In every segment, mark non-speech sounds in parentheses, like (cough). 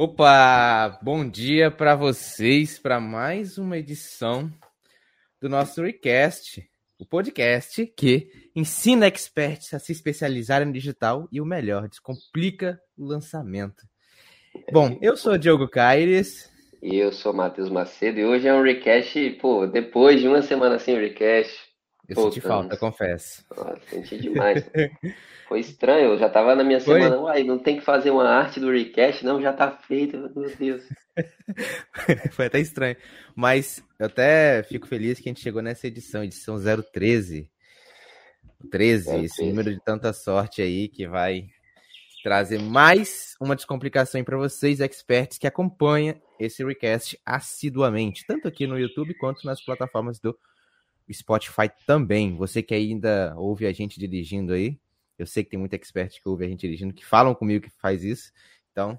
Opa, bom dia para vocês para mais uma edição do nosso Recast, o podcast que ensina experts a se especializar em digital e o melhor, descomplica o lançamento. Bom, eu sou Diogo Caires. E eu sou Matheus Macedo e hoje é um recast, pô, depois de uma semana sem recast. Eu senti falta, confesso. Nossa, senti demais. (laughs) Foi estranho, eu já tava na minha Foi? semana, uai, não tem que fazer uma arte do recast, não, já tá feito, meu Deus. (laughs) Foi até estranho. Mas eu até fico feliz que a gente chegou nessa edição, edição 013. 13, esse número de tanta sorte aí que vai trazer mais uma descomplicação para vocês, experts que acompanham esse recast assiduamente, tanto aqui no YouTube quanto nas plataformas do Spotify também. Você que ainda ouve a gente dirigindo aí, eu sei que tem muito expert que ouve a gente dirigindo, que falam comigo que faz isso. Então,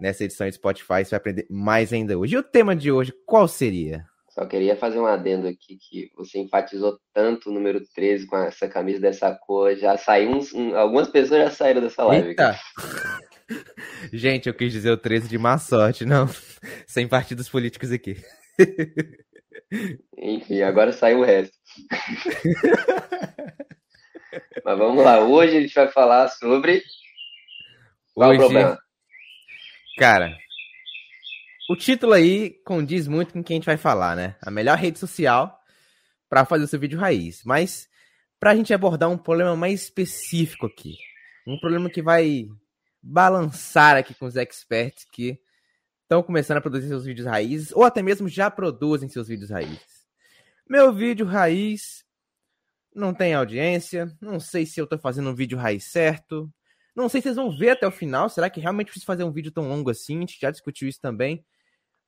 nessa edição de Spotify, você vai aprender mais ainda hoje. E o tema de hoje, qual seria? Só queria fazer um adendo aqui que você enfatizou tanto o número 13 com essa camisa dessa cor. Já saiu uns. Um, algumas pessoas já saíram dessa live. Gente, eu quis dizer o 13 de má sorte, não. (laughs) Sem partidos políticos aqui. (laughs) Enfim, agora saiu o resto. (laughs) Mas vamos lá, hoje a gente vai falar sobre. Qual hoje... o problema? Cara, o título aí condiz muito com o que a gente vai falar, né? A melhor rede social para fazer o seu vídeo raiz. Mas para a gente abordar um problema mais específico aqui, um problema que vai balançar aqui com os experts que estão começando a produzir seus vídeos raízes ou até mesmo já produzem seus vídeos raízes. Meu vídeo raiz não tem audiência, não sei se eu estou fazendo um vídeo raiz certo, não sei se vocês vão ver até o final, será que realmente preciso fazer um vídeo tão longo assim? A gente já discutiu isso também,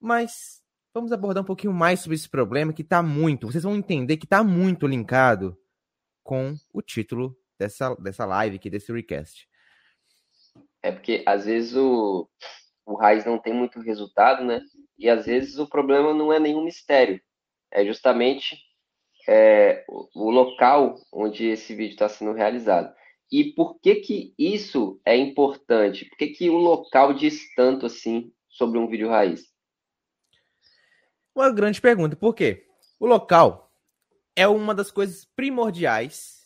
mas vamos abordar um pouquinho mais sobre esse problema que está muito, vocês vão entender que está muito linkado com o título dessa, dessa live aqui, desse recast. É porque às vezes o, o Raiz não tem muito resultado, né? E às vezes o problema não é nenhum mistério, é justamente é, o local onde esse vídeo está sendo realizado. E por que que isso é importante? Por que que o local diz tanto assim sobre um vídeo raiz? Uma grande pergunta. Por quê? O local é uma das coisas primordiais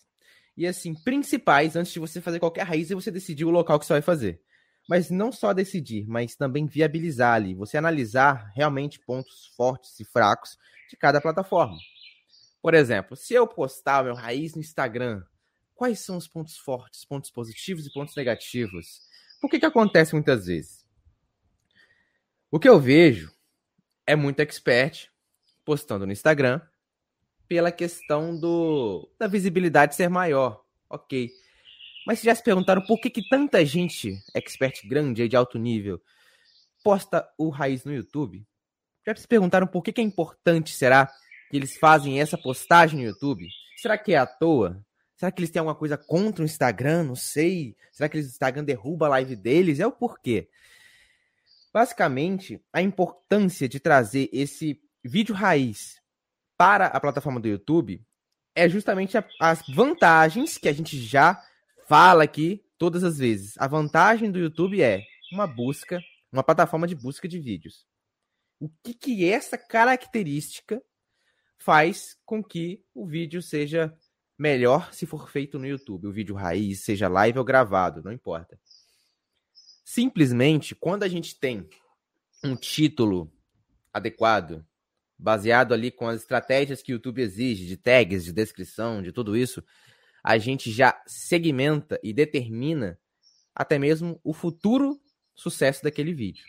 e assim principais antes de você fazer qualquer raiz e você decidir o local que você vai fazer mas não só decidir, mas também viabilizar ali, você analisar realmente pontos fortes e fracos de cada plataforma. Por exemplo, se eu postar meu raiz no Instagram, quais são os pontos fortes, pontos positivos e pontos negativos? Por que que acontece muitas vezes? O que eu vejo é muito expert postando no Instagram pela questão do da visibilidade ser maior. OK. Mas já se perguntaram por que, que tanta gente, expert grande aí de alto nível, posta o Raiz no YouTube? Já se perguntaram por que, que é importante, será, que eles fazem essa postagem no YouTube? Será que é à toa? Será que eles têm alguma coisa contra o Instagram? Não sei. Será que o Instagram derruba a live deles? É o porquê. Basicamente, a importância de trazer esse vídeo raiz para a plataforma do YouTube é justamente a, as vantagens que a gente já fala aqui todas as vezes. A vantagem do YouTube é uma busca, uma plataforma de busca de vídeos. O que, que essa característica faz com que o vídeo seja melhor se for feito no YouTube? O vídeo raiz, seja live ou gravado, não importa. Simplesmente, quando a gente tem um título adequado, baseado ali com as estratégias que o YouTube exige, de tags, de descrição, de tudo isso, a gente já segmenta e determina até mesmo o futuro sucesso daquele vídeo.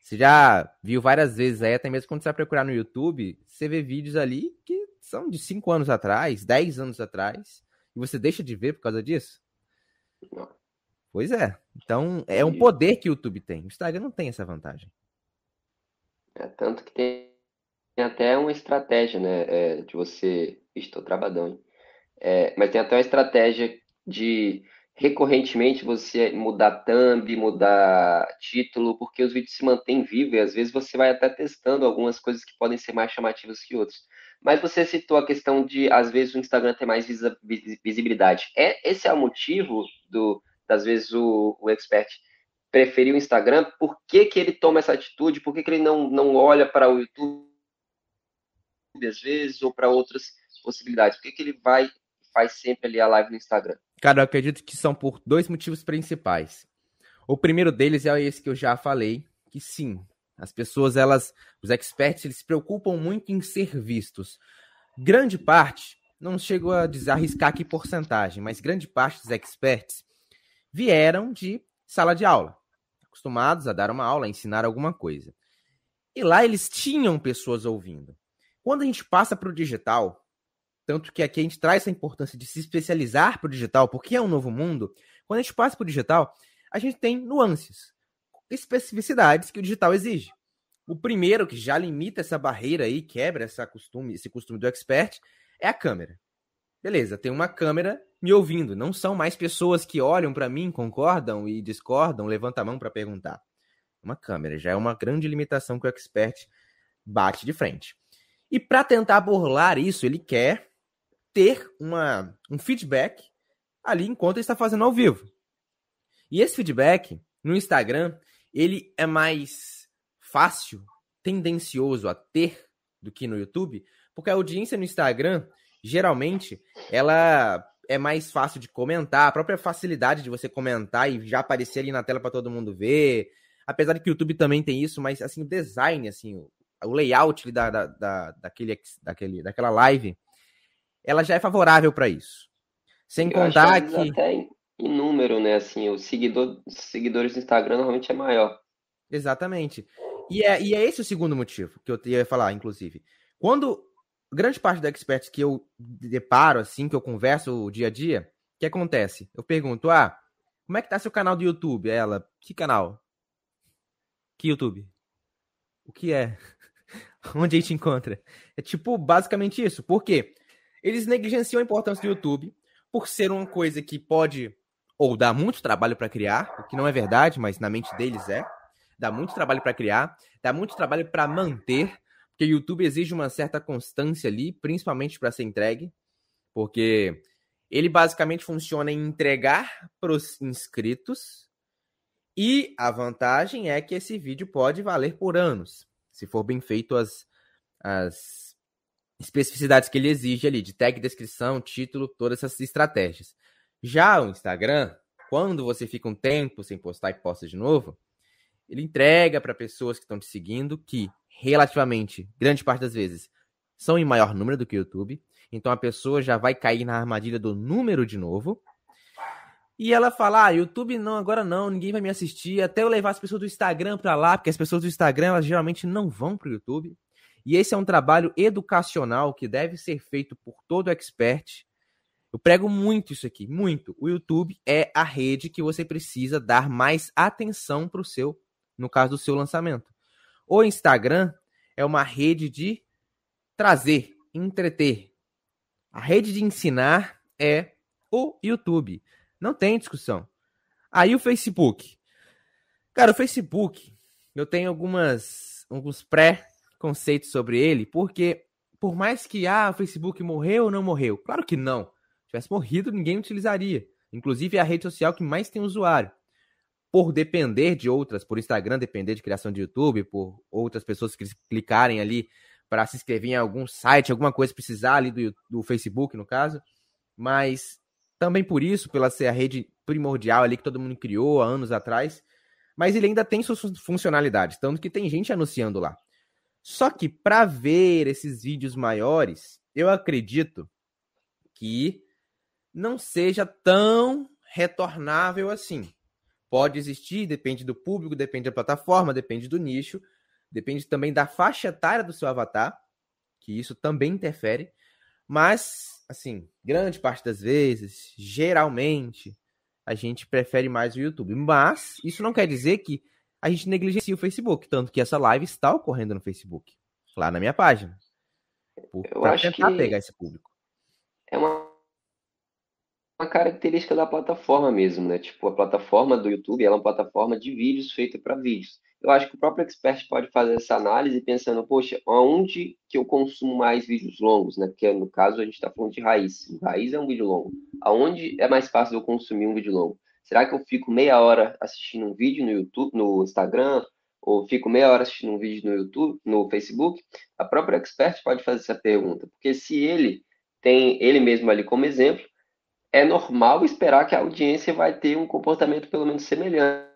Você já viu várias vezes aí, até mesmo quando você vai procurar no YouTube, você vê vídeos ali que são de 5 anos atrás, 10 anos atrás, e você deixa de ver por causa disso? Pois é. Então, é um poder que o YouTube tem. O Instagram não tem essa vantagem. É, tanto que tem até uma estratégia, né? É, de você. Estou travadão, hein? É, mas tem até uma estratégia de recorrentemente você mudar thumb, mudar título, porque os vídeos se mantêm vivos e às vezes você vai até testando algumas coisas que podem ser mais chamativas que outras. Mas você citou a questão de, às vezes, o Instagram ter mais visibilidade. É, esse é o motivo do, das vezes, o, o expert preferir o Instagram, por que, que ele toma essa atitude? Por que, que ele não, não olha para o YouTube às vezes ou para outras possibilidades? Por que, que ele vai faz sempre ali a live no Instagram? Cara, eu acredito que são por dois motivos principais. O primeiro deles é esse que eu já falei, que sim, as pessoas, elas, os experts, eles se preocupam muito em ser vistos. Grande parte, não chego a desarriscar aqui porcentagem, mas grande parte dos experts vieram de sala de aula, acostumados a dar uma aula, a ensinar alguma coisa. E lá eles tinham pessoas ouvindo. Quando a gente passa para o digital, tanto que aqui a gente traz essa importância de se especializar para o digital, porque é um novo mundo, quando a gente passa para o digital, a gente tem nuances especificidades que o digital exige. O primeiro que já limita essa barreira aí, quebra essa costume, esse costume do expert, é a câmera. Beleza, tem uma câmera me ouvindo. Não são mais pessoas que olham para mim, concordam e discordam, levantam a mão para perguntar. Uma câmera já é uma grande limitação que o expert bate de frente. E para tentar burlar isso, ele quer ter uma, um feedback ali enquanto ele está fazendo ao vivo. E esse feedback no Instagram ele é mais fácil, tendencioso a ter do que no YouTube, porque a audiência no Instagram, geralmente, ela é mais fácil de comentar, a própria facilidade de você comentar e já aparecer ali na tela para todo mundo ver. Apesar de que o YouTube também tem isso, mas assim, o design, assim, o, o layout da, da, da, daquele, daquele, daquela live, ela já é favorável para isso. Sem Eu contar que. Até em número, né? Assim, o seguidor, seguidores do Instagram normalmente é maior. Exatamente. E é, e é esse o segundo motivo que eu ia falar, inclusive. Quando grande parte dos experts que eu deparo, assim, que eu converso o dia a dia, o que acontece? Eu pergunto, ah, como é que tá seu canal do YouTube? Ela, que canal? Que YouTube? O que é? (laughs) Onde a gente encontra? É tipo, basicamente isso. Por quê? Eles negligenciam a importância do YouTube por ser uma coisa que pode ou dá muito trabalho para criar, o que não é verdade, mas na mente deles é. Dá muito trabalho para criar, dá muito trabalho para manter, porque o YouTube exige uma certa constância ali, principalmente para ser entregue, porque ele basicamente funciona em entregar para os inscritos e a vantagem é que esse vídeo pode valer por anos, se for bem feito as, as especificidades que ele exige ali, de tag, descrição, título, todas essas estratégias. Já o Instagram, quando você fica um tempo sem postar e posta de novo, ele entrega para pessoas que estão te seguindo que, relativamente, grande parte das vezes, são em maior número do que o YouTube. Então a pessoa já vai cair na armadilha do número de novo. E ela fala: ah, YouTube não, agora não, ninguém vai me assistir. Até eu levar as pessoas do Instagram para lá, porque as pessoas do Instagram elas geralmente não vão para o YouTube. E esse é um trabalho educacional que deve ser feito por todo expert eu prego muito isso aqui, muito. O YouTube é a rede que você precisa dar mais atenção para o seu, no caso do seu lançamento. O Instagram é uma rede de trazer, entreter. A rede de ensinar é o YouTube. Não tem discussão. Aí o Facebook. Cara, o Facebook, eu tenho algumas alguns pré-conceitos sobre ele, porque por mais que ah, o Facebook morreu ou não morreu, claro que não tivesse morrido, ninguém utilizaria. Inclusive é a rede social que mais tem usuário. Por depender de outras, por Instagram depender de criação de YouTube, por outras pessoas que clicarem ali para se inscrever em algum site, alguma coisa precisar ali do, do Facebook, no caso. Mas também por isso, pela ser a rede primordial ali que todo mundo criou há anos atrás. Mas ele ainda tem suas funcionalidades, tanto que tem gente anunciando lá. Só que para ver esses vídeos maiores, eu acredito que não seja tão retornável assim. Pode existir, depende do público, depende da plataforma, depende do nicho, depende também da faixa etária do seu avatar, que isso também interfere. Mas, assim, grande parte das vezes, geralmente, a gente prefere mais o YouTube. Mas isso não quer dizer que a gente negligencia o Facebook, tanto que essa live está ocorrendo no Facebook, lá na minha página. Para tentar pegar esse público. É uma uma característica da plataforma mesmo, né? Tipo, a plataforma do YouTube ela é uma plataforma de vídeos feita para vídeos. Eu acho que o próprio expert pode fazer essa análise pensando, poxa, aonde que eu consumo mais vídeos longos, né? Porque no caso a gente está falando de raiz. Raiz é um vídeo longo. Aonde é mais fácil eu consumir um vídeo longo? Será que eu fico meia hora assistindo um vídeo no YouTube, no Instagram, ou fico meia hora assistindo um vídeo no YouTube, no Facebook? A própria expert pode fazer essa pergunta, porque se ele tem ele mesmo ali como exemplo, é normal esperar que a audiência vai ter um comportamento pelo menos semelhante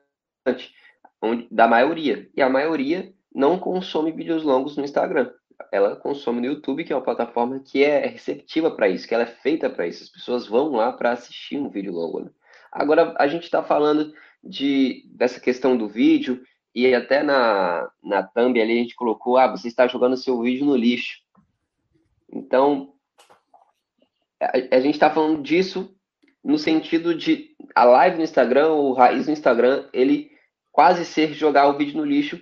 da maioria. E a maioria não consome vídeos longos no Instagram. Ela consome no YouTube, que é uma plataforma que é receptiva para isso, que ela é feita para isso. As pessoas vão lá para assistir um vídeo longo. Né? Agora, a gente está falando de, dessa questão do vídeo, e até na, na thumb ali a gente colocou, ah, você está jogando seu vídeo no lixo. Então, a, a gente está falando disso no sentido de a live no Instagram, o raiz no Instagram, ele quase ser jogar o vídeo no lixo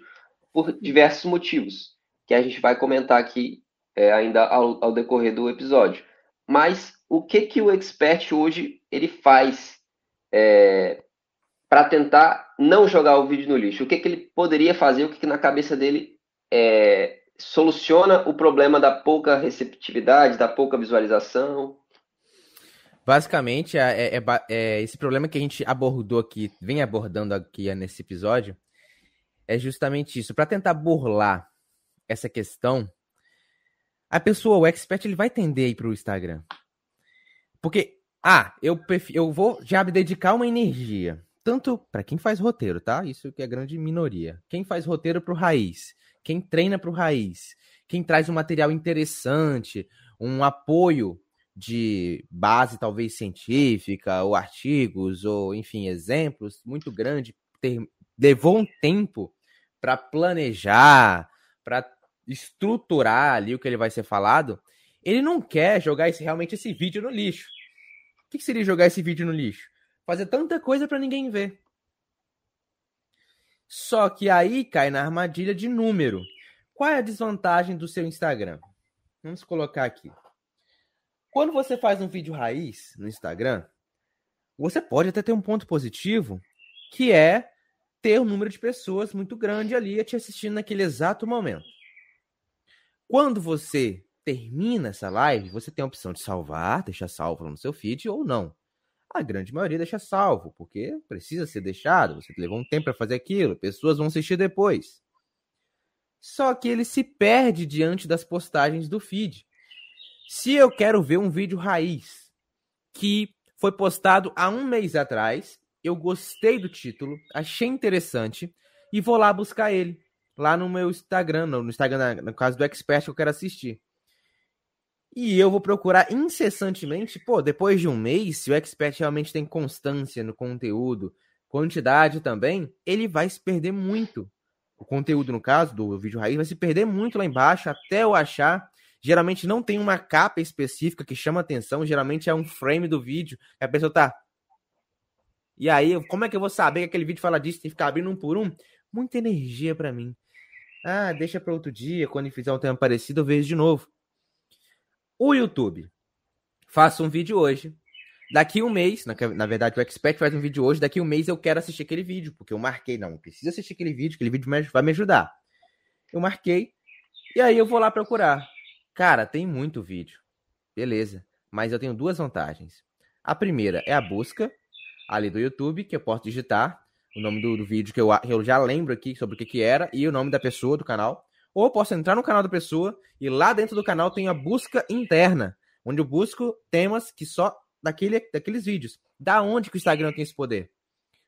por diversos motivos, que a gente vai comentar aqui é, ainda ao, ao, decorrer do episódio. Mas o que que o expert hoje ele faz é, para tentar não jogar o vídeo no lixo? O que que ele poderia fazer? O que, que na cabeça dele é, soluciona o problema da pouca receptividade, da pouca visualização? Basicamente, é, é, é, é, esse problema que a gente abordou aqui, vem abordando aqui nesse episódio, é justamente isso. Para tentar burlar essa questão, a pessoa, o expert, ele vai tender aí para o Instagram. Porque, ah, eu, eu vou já me dedicar uma energia. Tanto para quem faz roteiro, tá? Isso que é grande minoria. Quem faz roteiro para o raiz, quem treina para o raiz, quem traz um material interessante, um apoio de base talvez científica, ou artigos, ou enfim, exemplos muito grande, ter, levou um tempo para planejar, para estruturar ali o que ele vai ser falado, ele não quer jogar esse, realmente esse vídeo no lixo. O que, seria jogar esse vídeo no lixo? Fazer tanta coisa para ninguém ver. Só que aí cai na armadilha de número. Qual é a desvantagem do seu Instagram? Vamos colocar aqui. Quando você faz um vídeo raiz no Instagram, você pode até ter um ponto positivo, que é ter um número de pessoas muito grande ali te assistindo naquele exato momento. Quando você termina essa live, você tem a opção de salvar, deixar salvo no seu feed ou não. A grande maioria deixa salvo, porque precisa ser deixado, você levou um tempo para fazer aquilo, pessoas vão assistir depois. Só que ele se perde diante das postagens do feed. Se eu quero ver um vídeo raiz que foi postado há um mês atrás, eu gostei do título, achei interessante e vou lá buscar ele lá no meu Instagram, no Instagram, no caso do Expert que eu quero assistir. E eu vou procurar incessantemente, pô, depois de um mês, se o Expert realmente tem constância no conteúdo, quantidade também, ele vai se perder muito. O conteúdo, no caso, do vídeo raiz, vai se perder muito lá embaixo até eu achar Geralmente não tem uma capa específica que chama atenção, geralmente é um frame do vídeo, a pessoa tá. E aí, como é que eu vou saber que aquele vídeo fala disso? Tem que ficar abrindo um por um? Muita energia para mim. Ah, deixa para outro dia, quando fizer um tema parecido, eu vejo de novo. O YouTube. Faço um vídeo hoje. Daqui um mês, na, verdade, o Expert faz um vídeo hoje. Daqui um mês eu quero assistir aquele vídeo, porque eu marquei. Não, eu preciso assistir aquele vídeo, aquele vídeo vai me ajudar. Eu marquei. E aí eu vou lá procurar. Cara, tem muito vídeo. Beleza. Mas eu tenho duas vantagens. A primeira é a busca ali do YouTube, que eu posso digitar o nome do, do vídeo que eu, eu, já lembro aqui sobre o que, que era e o nome da pessoa do canal. Ou eu posso entrar no canal da pessoa e lá dentro do canal tem a busca interna, onde eu busco temas que só daquele, daqueles vídeos. Da onde que o Instagram tem esse poder?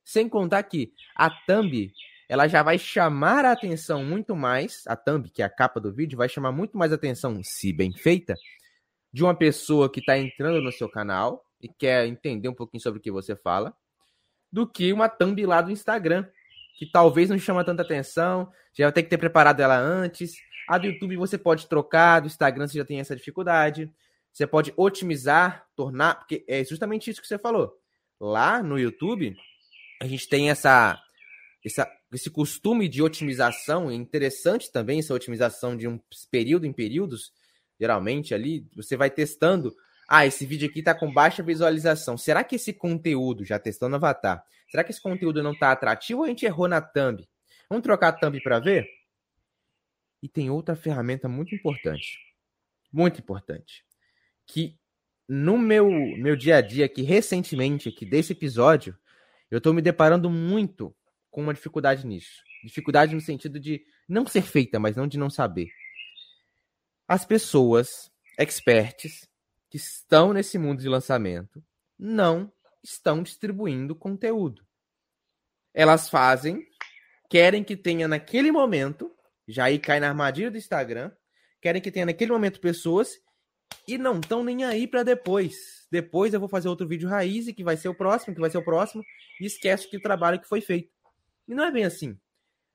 Sem contar que a thumb ela já vai chamar a atenção muito mais, a thumb, que é a capa do vídeo, vai chamar muito mais atenção, se bem feita, de uma pessoa que está entrando no seu canal e quer entender um pouquinho sobre o que você fala, do que uma thumb lá do Instagram, que talvez não chama tanta atenção, já vai ter que ter preparado ela antes. A do YouTube você pode trocar, do Instagram você já tem essa dificuldade. Você pode otimizar, tornar, porque é justamente isso que você falou. Lá no YouTube, a gente tem essa essa, esse costume de otimização, é interessante também essa otimização de um período em períodos, geralmente ali, você vai testando, ah, esse vídeo aqui está com baixa visualização, será que esse conteúdo, já testando Avatar, será que esse conteúdo não está atrativo ou a gente errou na thumb? Vamos trocar a thumb para ver? E tem outra ferramenta muito importante, muito importante, que no meu, meu dia a dia aqui, recentemente, aqui desse episódio, Eu estou me deparando muito com uma dificuldade nisso. Dificuldade no sentido de não ser feita, mas não de não saber. As pessoas, experts, que estão nesse mundo de lançamento, não estão distribuindo conteúdo. Elas fazem, querem que tenha naquele momento, já aí cai na armadilha do Instagram, querem que tenha naquele momento pessoas e não estão nem aí para depois. Depois eu vou fazer outro vídeo raiz e que vai ser o próximo, que vai ser o próximo, e esquece que o trabalho que foi feito. E não é bem assim.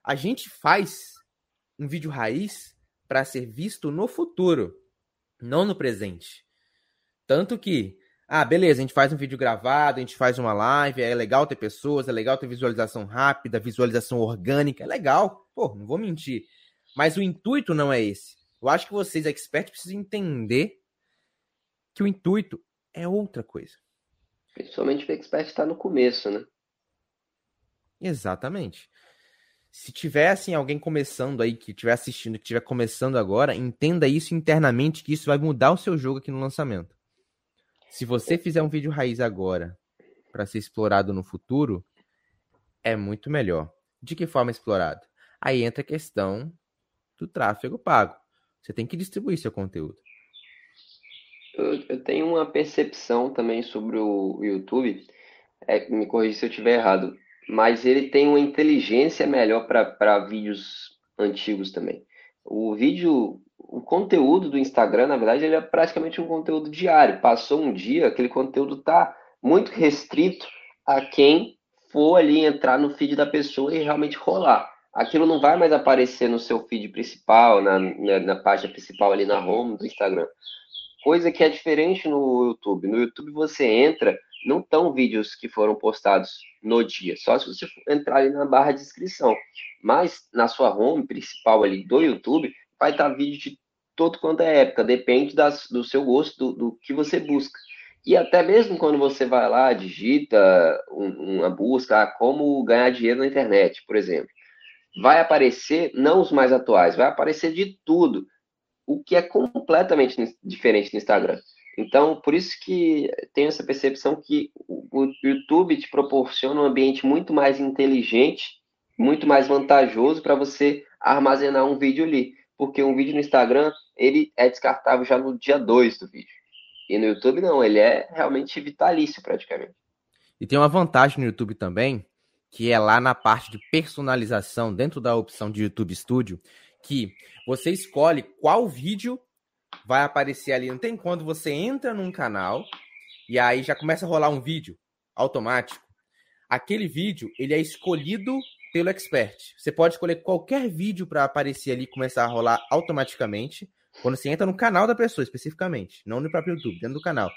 A gente faz um vídeo raiz para ser visto no futuro, não no presente. Tanto que, ah, beleza, a gente faz um vídeo gravado, a gente faz uma live, é legal ter pessoas, é legal ter visualização rápida, visualização orgânica, é legal. Pô, não vou mentir. Mas o intuito não é esse. Eu acho que vocês, experts, precisam entender que o intuito é outra coisa. Principalmente o expert está no começo, né? Exatamente. Se tiver assim alguém começando aí que estiver assistindo, que estiver começando agora, entenda isso internamente que isso vai mudar o seu jogo aqui no lançamento. Se você fizer um vídeo raiz agora para ser explorado no futuro, é muito melhor. De que forma explorado? Aí entra a questão do tráfego pago. Você tem que distribuir seu conteúdo eu, eu tenho uma percepção também sobre o YouTube, é, me corrija se eu estiver errado, mas ele tem uma inteligência melhor para vídeos antigos também. O vídeo, o conteúdo do Instagram, na verdade, ele é praticamente um conteúdo diário. Passou um dia, aquele conteúdo está muito restrito a quem for ali entrar no feed da pessoa e realmente rolar. Aquilo não vai mais aparecer no seu feed principal, na, na, na página principal ali na home do Instagram. Coisa que é diferente no YouTube. No YouTube você entra, não estão vídeos que foram postados no dia, só se você entrar ali na barra de descrição. Mas na sua home principal ali do YouTube, vai estar vídeo de todo quanto é época, depende das, do seu gosto, do, do, que você busca. E até mesmo quando você vai lá, digita um, uma busca, ah, como ganhar dinheiro na internet, por exemplo, vai aparecer não os mais atuais, vai aparecer de tudo o que é completamente diferente no Instagram. Então, por isso que tenho essa percepção que o YouTube te proporciona um ambiente muito mais inteligente, muito mais vantajoso para você armazenar um vídeo ali. Porque um vídeo no Instagram, ele é descartável já no dia 2 do vídeo. E no YouTube não, ele é realmente vitalício praticamente. E tem uma vantagem no YouTube também, que é lá na parte de personalização, dentro da opção de YouTube Studio, que você escolhe qual vídeo vai aparecer ali. Não tem quando você entra num canal e aí já começa a rolar um vídeo automático. Aquele vídeo, ele é escolhido pelo expert. Você pode escolher qualquer vídeo para aparecer ali e começar a rolar automaticamente quando você entra no canal da pessoa especificamente, não no próprio YouTube, dentro do canal.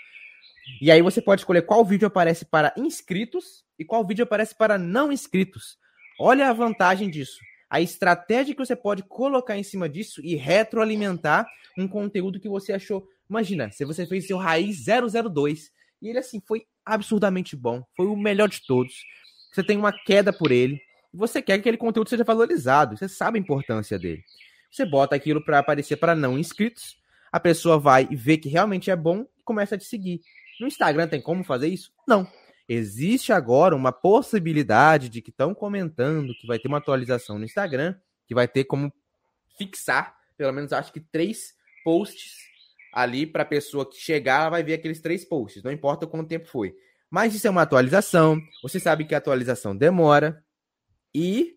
E aí você pode escolher qual vídeo aparece para inscritos e qual vídeo aparece para não inscritos. Olha a vantagem disso a estratégia que você pode colocar em cima disso e retroalimentar um conteúdo que você achou. Imagina, se você fez seu raiz 002 e ele assim foi absurdamente bom, foi o melhor de todos. Você tem uma queda por ele, você quer que aquele conteúdo seja valorizado, você sabe a importância dele. Você bota aquilo para aparecer para não inscritos, a pessoa vai e vê que realmente é bom e começa a te seguir. No Instagram tem como fazer isso? Não. Existe agora uma possibilidade de que estão comentando que vai ter uma atualização no Instagram, que vai ter como fixar, pelo menos acho que três posts ali para a pessoa que chegar, vai ver aqueles três posts, não importa quanto tempo foi. Mas isso é uma atualização, você sabe que a atualização demora e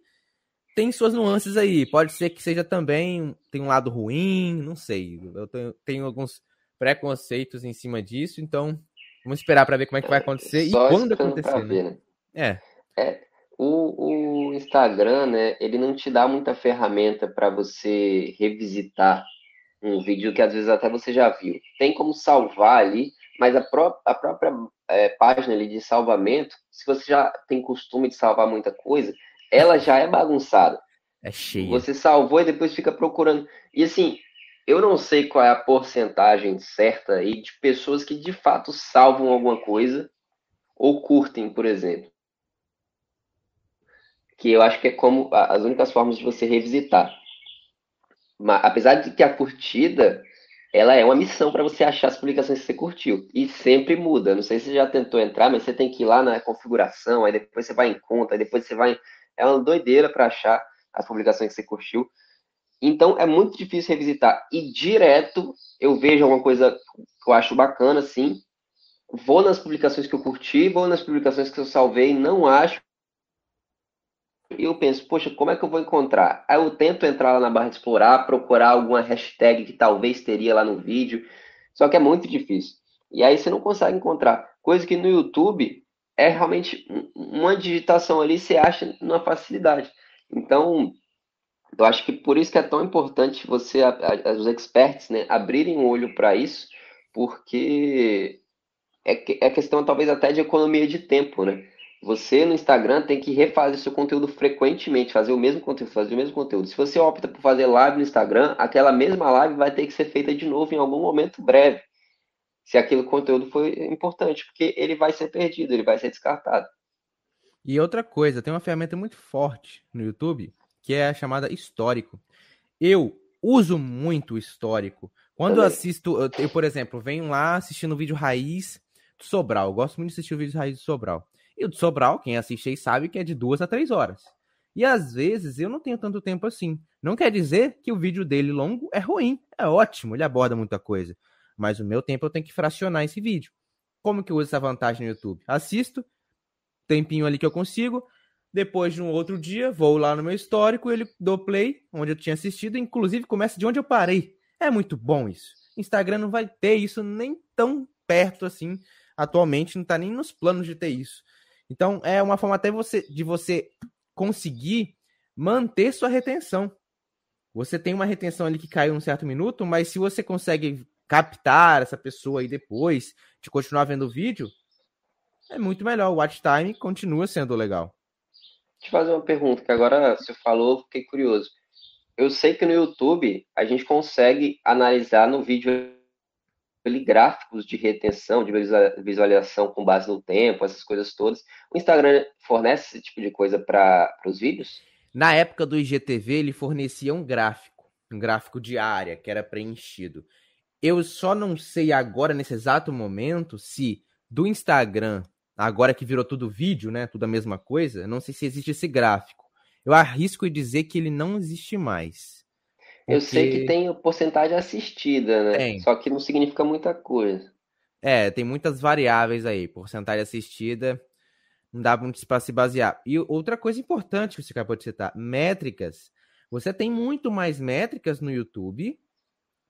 tem suas nuances aí. Pode ser que seja também tem um lado ruim, não sei. Eu tenho, tenho alguns preconceitos em cima disso, então Vamos esperar para ver como é que vai acontecer e quando acontecer. Né? Ver, né? É. é o, o, Instagram, né? Ele não te dá muita ferramenta para você revisitar um vídeo que às vezes até você já viu. Tem como salvar ali, mas a, pró a própria é, página ali de salvamento, se você já tem costume de salvar muita coisa, ela já é bagunçada. É cheia. Você salvou e depois fica procurando. E assim, eu não sei qual é a porcentagem certa aí de pessoas que de fato salvam alguma coisa ou curtem, por exemplo. Que eu acho que é como as únicas formas de você revisitar. Mas, apesar de que a curtida ela é uma missão para você achar as publicações que você curtiu. E sempre muda. Não sei se você já tentou entrar, mas você tem que ir lá na configuração, aí depois você vai em conta, aí depois você vai. É uma doideira para achar as publicações que você curtiu. Então é muito difícil revisitar. E direto eu vejo alguma coisa que eu acho bacana, assim. Vou nas publicações que eu curti, vou nas publicações que eu salvei, não acho e eu penso, poxa, como é que eu vou encontrar? Aí eu tento entrar lá na barra de explorar, procurar alguma hashtag que talvez teria lá no vídeo, só que é muito difícil. E aí você não consegue encontrar. Coisa que no YouTube é realmente uma digitação ali, você acha numa facilidade. Então, eu acho que por isso que é tão importante você, os experts, né, abrirem o olho para isso, porque é, é questão talvez até de economia de tempo, né? Você no Instagram tem que refazer seu conteúdo frequentemente, fazer o mesmo conteúdo, fazer o mesmo conteúdo. Se você opta por fazer live no Instagram, aquela mesma live vai ter que ser feita de novo em algum momento breve. Se aquele conteúdo foi importante, porque ele vai ser perdido, ele vai ser descartado. E outra coisa, tem uma ferramenta muito forte no YouTube, que é a chamada histórico. Eu uso muito o histórico. Quando Também. eu assisto, eu, eu, por exemplo, venho lá assistindo o vídeo raiz do Sobral. Eu gosto muito de assistir o vídeo raiz do Sobral. E o de Sobral, quem assiste aí sabe que é de duas a três horas. E às vezes eu não tenho tanto tempo assim. Não quer dizer que o vídeo dele longo é ruim. É ótimo, ele aborda muita coisa. Mas o meu tempo eu tenho que fracionar esse vídeo. Como que eu uso essa vantagem no YouTube? Assisto, tempinho ali que eu consigo. Depois de um outro dia, vou lá no meu histórico, ele dou play, onde eu tinha assistido, inclusive começa de onde eu parei. É muito bom isso. Instagram não vai ter isso nem tão perto assim. Atualmente não tá nem nos planos de ter isso. Então, é uma forma até você, de você conseguir manter sua retenção. Você tem uma retenção ali que caiu um certo minuto, mas se você consegue captar essa pessoa aí depois de continuar vendo o vídeo, é muito melhor. O watch time continua sendo legal. Deixa eu fazer uma pergunta, que agora você falou, fiquei curioso. Eu sei que no YouTube a gente consegue analisar no vídeo gráficos de retenção, de visualização com base no tempo, essas coisas todas. O Instagram fornece esse tipo de coisa para os vídeos? Na época do IGTV, ele fornecia um gráfico, um gráfico de área que era preenchido. Eu só não sei agora, nesse exato momento, se do Instagram, agora que virou tudo vídeo, né? Tudo a mesma coisa, não sei se existe esse gráfico. Eu arrisco dizer que ele não existe mais. Eu sei que tem porcentagem assistida, né? Tem. Só que não significa muita coisa. É, tem muitas variáveis aí. Porcentagem assistida, não dá muito para se basear. E outra coisa importante que você acabou de citar: métricas. Você tem muito mais métricas no YouTube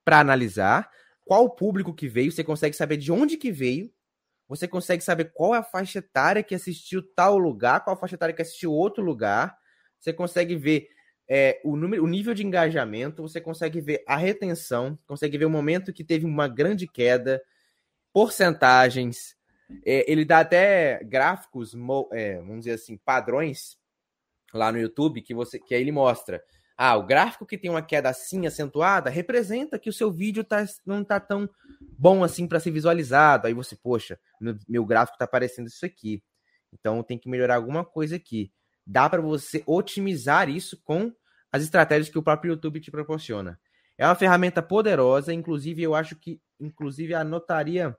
para analisar qual o público que veio, você consegue saber de onde que veio, você consegue saber qual é a faixa etária que assistiu tal lugar, qual a faixa etária que assistiu outro lugar. Você consegue ver é, o, número, o nível de engajamento, você consegue ver a retenção, consegue ver o momento que teve uma grande queda, porcentagens. É, ele dá até gráficos, é, vamos dizer assim, padrões lá no YouTube que você que aí ele mostra. Ah, o gráfico que tem uma queda assim acentuada representa que o seu vídeo tá, não está tão bom assim para ser visualizado. Aí você, poxa, meu, gráfico está aparecendo isso aqui. Então tem que melhorar alguma coisa aqui dá para você otimizar isso com as estratégias que o próprio YouTube te proporciona. É uma ferramenta poderosa, inclusive eu acho que, inclusive, anotaria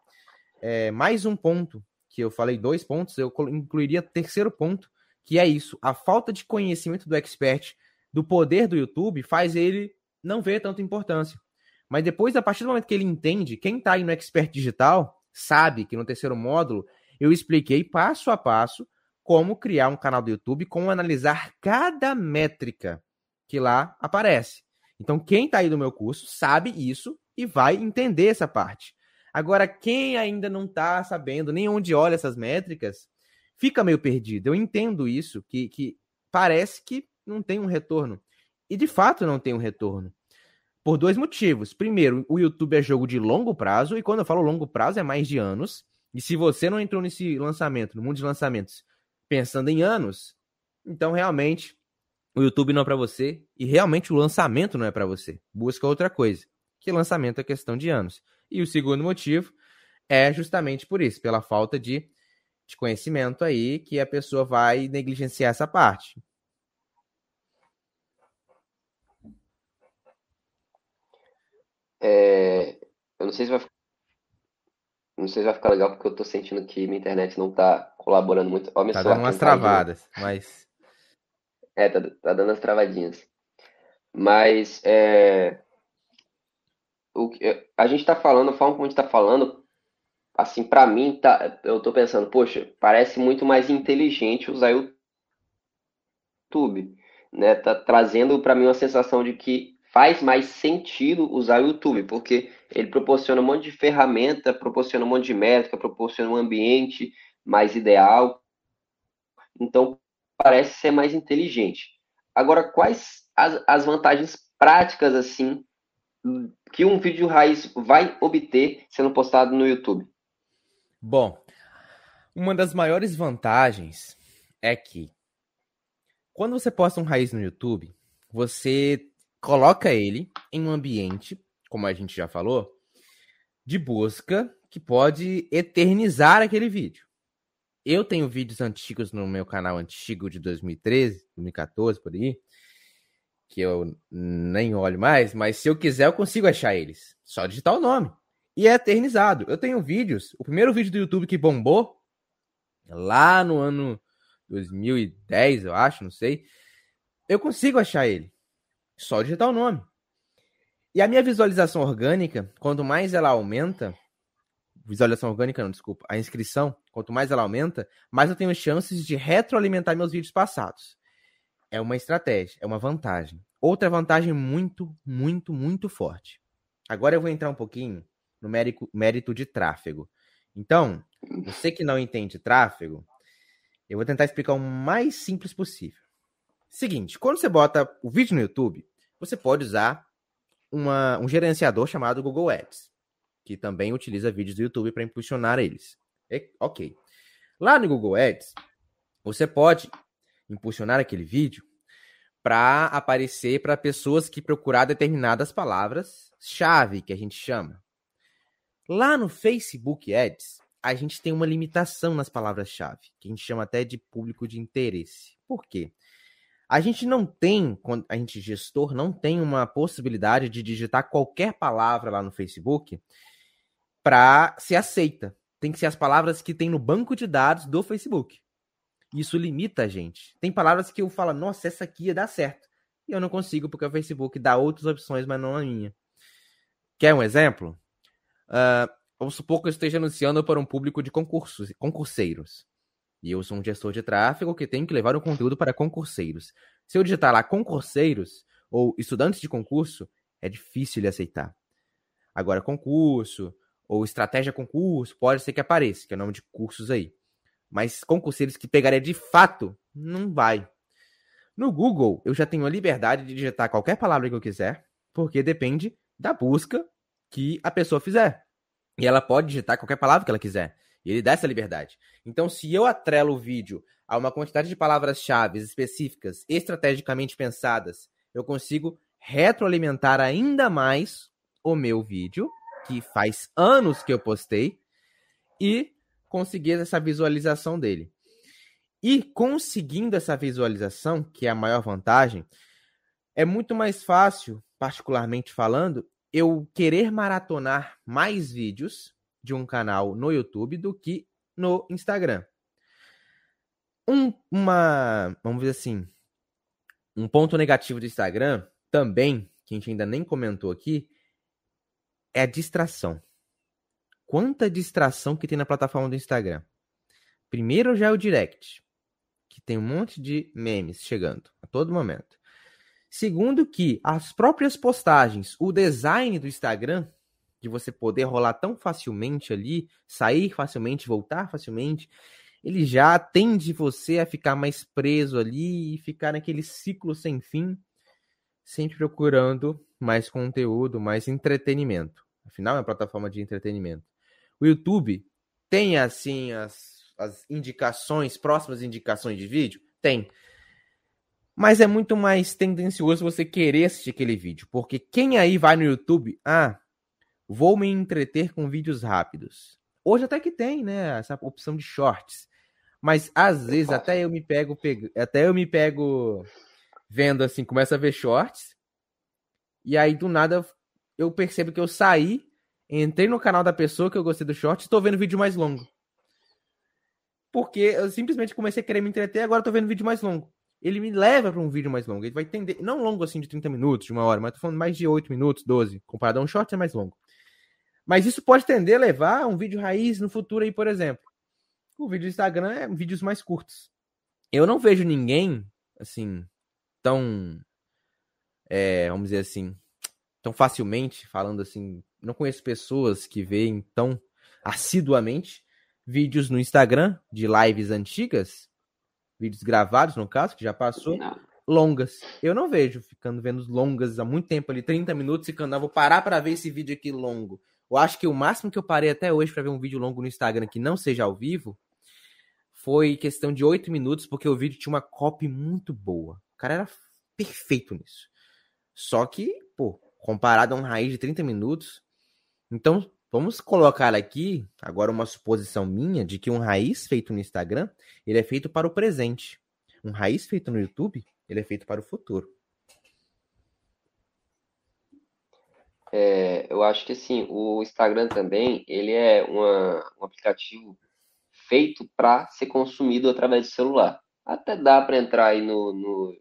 é, mais um ponto, que eu falei dois pontos, eu incluiria terceiro ponto, que é isso, a falta de conhecimento do expert do poder do YouTube faz ele não ver tanta importância. Mas depois, a partir do momento que ele entende, quem está aí no expert digital sabe que no terceiro módulo eu expliquei passo a passo como criar um canal do YouTube, como analisar cada métrica que lá aparece. Então, quem está aí no meu curso sabe isso e vai entender essa parte. Agora, quem ainda não está sabendo nem onde olha essas métricas, fica meio perdido. Eu entendo isso, que, que parece que não tem um retorno. E de fato não tem um retorno. Por dois motivos. Primeiro, o YouTube é jogo de longo prazo, e quando eu falo longo prazo é mais de anos. E se você não entrou nesse lançamento, no mundo de lançamentos, pensando em anos, então realmente o YouTube não é para você e realmente o lançamento não é para você. Busca outra coisa, que lançamento é questão de anos. E o segundo motivo é justamente por isso, pela falta de, de conhecimento aí que a pessoa vai negligenciar essa parte. É, Eu não sei se vai não sei se vai ficar legal porque eu tô sentindo que minha internet não tá colaborando muito. Ó, tá dando umas travadas, mas. É, tá, tá dando as travadinhas. Mas é, o, a gente tá falando, a forma como a gente tá falando, assim, para mim, tá, eu tô pensando, poxa, parece muito mais inteligente usar o YouTube, né? Tá trazendo para mim uma sensação de que faz mais sentido usar o YouTube, porque ele proporciona um monte de ferramenta, proporciona um monte de métrica, proporciona um ambiente mais ideal. Então, parece ser mais inteligente. Agora, quais as, as vantagens práticas, assim, que um vídeo raiz vai obter sendo postado no YouTube? Bom, uma das maiores vantagens é que quando você posta um raiz no YouTube, você coloca ele em um ambiente, como a gente já falou, de busca que pode eternizar aquele vídeo. Eu tenho vídeos antigos no meu canal antigo de 2013, 2014, por aí, que eu nem olho mais, mas se eu quiser eu consigo achar eles. Só digitar o nome. E é eternizado. Eu tenho vídeos. O primeiro vídeo do YouTube que bombou, lá no ano 2010, eu acho, não sei. Eu consigo achar ele. Só digitar o nome. E a minha visualização orgânica, quanto mais ela aumenta, visualização orgânica não, desculpa, a inscrição, quanto mais ela aumenta, mais eu tenho chances de retroalimentar meus vídeos passados. É uma estratégia, é uma vantagem. Outra vantagem muito, muito, muito forte. Agora eu vou entrar um pouquinho no mérito, mérito de tráfego. Então, você que não entende tráfego, eu vou tentar explicar o mais simples possível. Seguinte, quando você bota o vídeo no YouTube, você pode usar uma, um gerenciador chamado Google Ads, que também utiliza vídeos do YouTube para impulsionar eles. Ok. Lá no Google Ads, você pode impulsionar aquele vídeo para aparecer para pessoas que procurar determinadas palavras-chave, que a gente chama. Lá no Facebook Ads, a gente tem uma limitação nas palavras-chave, que a gente chama até de público de interesse. Por quê? A gente não tem, a gente gestor não tem uma possibilidade de digitar qualquer palavra lá no Facebook para ser aceita. Tem que ser as palavras que tem no banco de dados do Facebook. Isso limita a gente. Tem palavras que eu falo, nossa, essa aqui ia dar certo. E eu não consigo porque o Facebook dá outras opções, mas não a minha. Quer um exemplo? Uh, vamos supor que eu esteja anunciando para um público de concursos, concurseiros. E eu sou um gestor de tráfego que tem que levar o conteúdo para concurseiros. Se eu digitar lá concurseiros ou estudantes de concurso, é difícil ele aceitar. Agora, concurso ou estratégia concurso, pode ser que apareça, que é o nome de cursos aí. Mas concurseiros que pegaria de fato, não vai. No Google, eu já tenho a liberdade de digitar qualquer palavra que eu quiser, porque depende da busca que a pessoa fizer. E ela pode digitar qualquer palavra que ela quiser. E ele dá essa liberdade. Então, se eu atrelo o vídeo a uma quantidade de palavras-chave específicas, estrategicamente pensadas, eu consigo retroalimentar ainda mais o meu vídeo, que faz anos que eu postei, e conseguir essa visualização dele. E conseguindo essa visualização, que é a maior vantagem, é muito mais fácil, particularmente falando, eu querer maratonar mais vídeos de um canal no YouTube do que no Instagram. Um, uma, vamos dizer assim, um ponto negativo do Instagram também, que a gente ainda nem comentou aqui, é a distração. Quanta distração que tem na plataforma do Instagram. Primeiro já é o direct, que tem um monte de memes chegando a todo momento. Segundo que as próprias postagens, o design do Instagram de você poder rolar tão facilmente ali, sair facilmente, voltar facilmente, ele já tende você a ficar mais preso ali e ficar naquele ciclo sem fim, sempre procurando mais conteúdo, mais entretenimento. Afinal, é uma plataforma de entretenimento. O YouTube tem assim as, as indicações, próximas indicações de vídeo? Tem. Mas é muito mais tendencioso você querer assistir aquele vídeo, porque quem aí vai no YouTube, ah, Vou me entreter com vídeos rápidos. Hoje até que tem, né, essa opção de shorts. Mas às vezes até eu me pego, pego, até eu me pego vendo assim, começa a ver shorts. E aí do nada eu percebo que eu saí Entrei no canal da pessoa que eu gostei do short e tô vendo vídeo mais longo. Porque eu simplesmente comecei a querer me entreter, agora tô vendo vídeo mais longo. Ele me leva para um vídeo mais longo. Ele vai entender, não longo assim de 30 minutos, de uma hora, mas tô falando mais de 8 minutos, 12. Comparado a um short é mais longo. Mas isso pode tender a levar a um vídeo raiz no futuro aí, por exemplo. O vídeo do Instagram é vídeos mais curtos. Eu não vejo ninguém, assim, tão. É, vamos dizer assim, tão facilmente, falando assim. Não conheço pessoas que veem tão assiduamente vídeos no Instagram de lives antigas, vídeos gravados, no caso, que já passou, não. longas. Eu não vejo ficando vendo longas há muito tempo ali, 30 minutos, ficando, não, vou parar para ver esse vídeo aqui longo. Eu acho que o máximo que eu parei até hoje para ver um vídeo longo no Instagram que não seja ao vivo foi questão de 8 minutos, porque o vídeo tinha uma copy muito boa. O cara era perfeito nisso. Só que, pô, comparado a um raiz de 30 minutos. Então, vamos colocar aqui agora uma suposição minha de que um raiz feito no Instagram, ele é feito para o presente. Um raiz feito no YouTube, ele é feito para o futuro. É, eu acho que assim, o Instagram também, ele é uma, um aplicativo feito para ser consumido através do celular. Até dá para entrar aí no, no,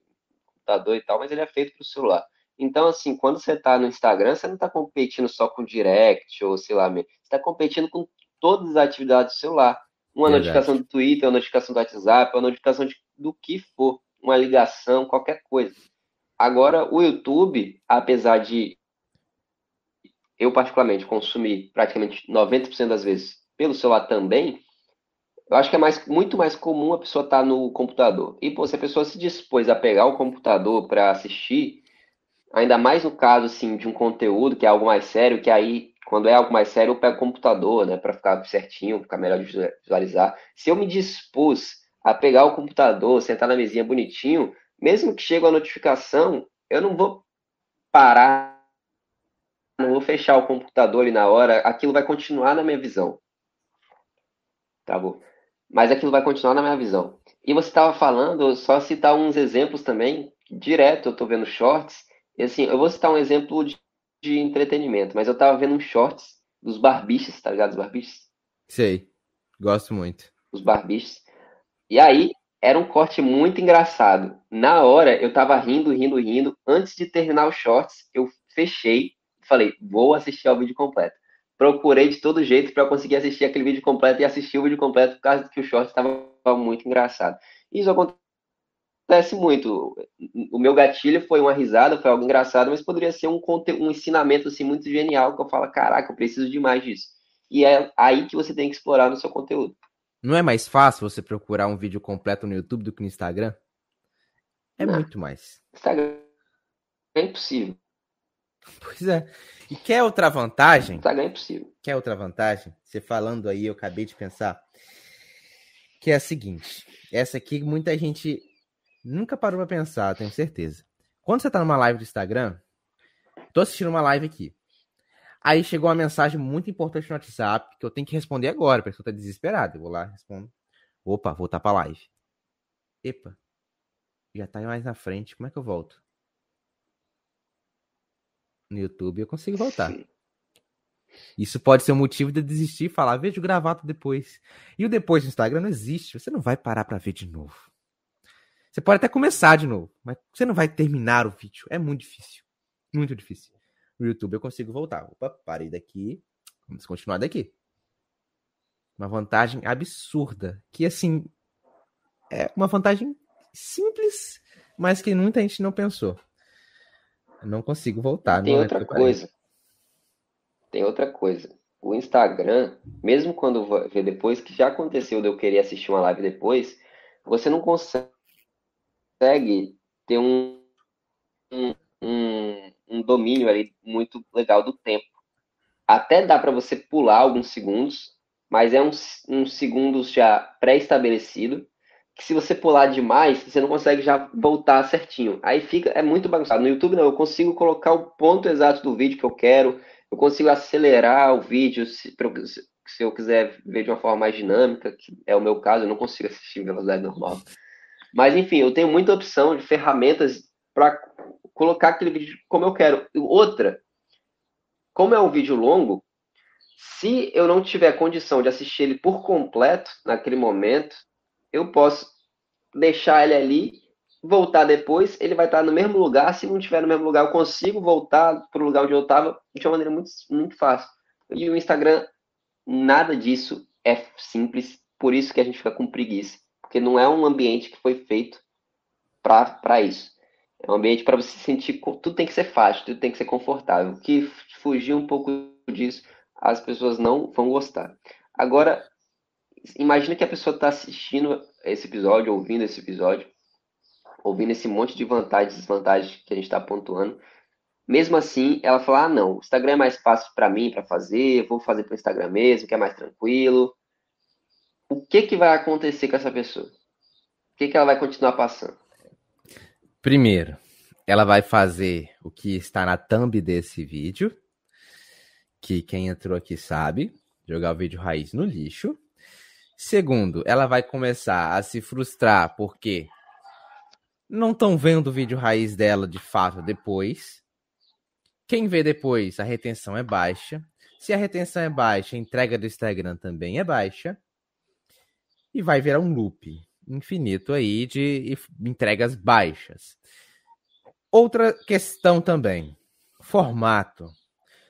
computador e tal, mas ele é feito para o celular. Então, assim, quando você está no Instagram, você não está competindo só com direct ou sei lá, você está competindo com todas as atividades do celular. Uma Verdade. notificação do Twitter, uma notificação do WhatsApp, uma notificação de, do que for, uma ligação, qualquer coisa. Agora, o YouTube, apesar de eu particularmente consumir praticamente 90% das vezes pelo celular também, eu acho que é mais, muito mais comum a pessoa estar tá no computador. E, pô, se a pessoa se dispôs a pegar o computador para assistir, ainda mais no caso, assim, de um conteúdo que é algo mais sério, que aí, quando é algo mais sério, eu pego o computador, né, para ficar certinho, ficar melhor de visualizar. Se eu me dispus a pegar o computador, sentar na mesinha bonitinho, mesmo que chegue a notificação, eu não vou parar, vou fechar o computador ali na hora, aquilo vai continuar na minha visão. Tá bom? mas aquilo vai continuar na minha visão. E você estava falando, só citar uns exemplos também, direto eu estou vendo shorts, e assim, eu vou citar um exemplo de, de entretenimento, mas eu estava vendo uns shorts dos barbiches, tá ligado? Os barbiches? Sei, gosto muito. Os barbiches. E aí, era um corte muito engraçado. Na hora, eu tava rindo, rindo, rindo. Antes de terminar os shorts, eu fechei falei, vou assistir ao vídeo completo procurei de todo jeito para conseguir assistir aquele vídeo completo e assistir o vídeo completo por causa que o short estava muito engraçado. Isso acontece muito. O meu gatilho foi uma risada, foi algo engraçado, mas poderia ser um, um ensinamento assim, muito genial que eu falo, caraca, eu preciso de mais disso. E é aí que você tem que explorar no seu conteúdo. Não é mais fácil você procurar um vídeo completo no YouTube do que no Instagram? É Não. muito mais. Instagram é impossível. (laughs) Pois é. E quer outra vantagem? Instagram é impossível. Quer outra vantagem? Você falando aí, eu acabei de pensar. Que é a seguinte. Essa aqui muita gente nunca parou pra pensar, tenho certeza. Quando você tá numa live do Instagram, tô assistindo uma live aqui. Aí chegou uma mensagem muito importante no WhatsApp que eu tenho que responder agora. A pessoa tá desesperada. Eu vou lá, respondo. Opa, voltar pra live. Epa, já tá mais na frente. Como é que eu volto? No YouTube, eu consigo voltar. Isso pode ser um motivo de desistir e falar, vejo gravado depois. E o depois no Instagram não existe. Você não vai parar para ver de novo. Você pode até começar de novo, mas você não vai terminar o vídeo. É muito difícil. Muito difícil. No YouTube eu consigo voltar. Opa, parei daqui. Vamos continuar daqui. Uma vantagem absurda. Que assim. É uma vantagem simples, mas que muita gente não pensou. Eu não consigo voltar. Tem outra coisa. Tem outra coisa. O Instagram, mesmo quando vê depois, que já aconteceu de eu querer assistir uma live depois, você não consegue ter um, um, um, um domínio ali muito legal do tempo. Até dá para você pular alguns segundos, mas é uns, uns segundos já pré-estabelecido que se você pular demais, você não consegue já voltar certinho. Aí fica, é muito bagunçado. No YouTube não, eu consigo colocar o ponto exato do vídeo que eu quero, eu consigo acelerar o vídeo se, se eu quiser ver de uma forma mais dinâmica, que é o meu caso, eu não consigo assistir em velocidade normal. Mas enfim, eu tenho muita opção de ferramentas para colocar aquele vídeo como eu quero. Outra, como é um vídeo longo, Se eu não tiver condição de assistir ele por completo naquele momento, eu posso deixar ele ali, voltar depois, ele vai estar no mesmo lugar. Se não estiver no mesmo lugar, eu consigo voltar para o lugar onde eu estava de uma maneira muito, muito fácil. E o Instagram, nada disso é simples, por isso que a gente fica com preguiça, porque não é um ambiente que foi feito para isso. É um ambiente para você se sentir. Tudo tem que ser fácil, tudo tem que ser confortável. Que fugir um pouco disso, as pessoas não vão gostar. Agora, imagina que a pessoa está assistindo esse episódio, ouvindo esse episódio, ouvindo esse monte de vantagens e desvantagens que a gente está pontuando. Mesmo assim, ela fala: ah, não, o Instagram é mais fácil para mim para fazer, vou fazer para o Instagram mesmo, que é mais tranquilo. O que, que vai acontecer com essa pessoa? O que, que ela vai continuar passando? Primeiro, ela vai fazer o que está na thumb desse vídeo, que quem entrou aqui sabe, jogar o vídeo raiz no lixo. Segundo, ela vai começar a se frustrar porque não estão vendo o vídeo raiz dela de fato depois. Quem vê depois, a retenção é baixa. Se a retenção é baixa, a entrega do Instagram também é baixa. E vai virar um loop infinito aí de entregas baixas. Outra questão também, formato.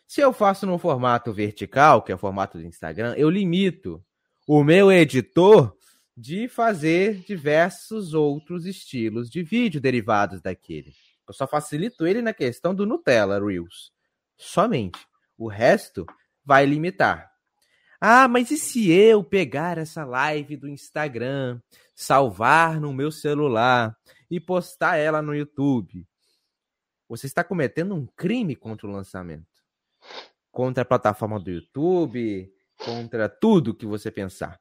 Se eu faço no formato vertical, que é o formato do Instagram, eu limito o meu editor de fazer diversos outros estilos de vídeo derivados daquele. Eu só facilito ele na questão do Nutella Reels. Somente. O resto vai limitar. Ah, mas e se eu pegar essa live do Instagram, salvar no meu celular e postar ela no YouTube? Você está cometendo um crime contra o lançamento. Contra a plataforma do YouTube, contra tudo que você pensar.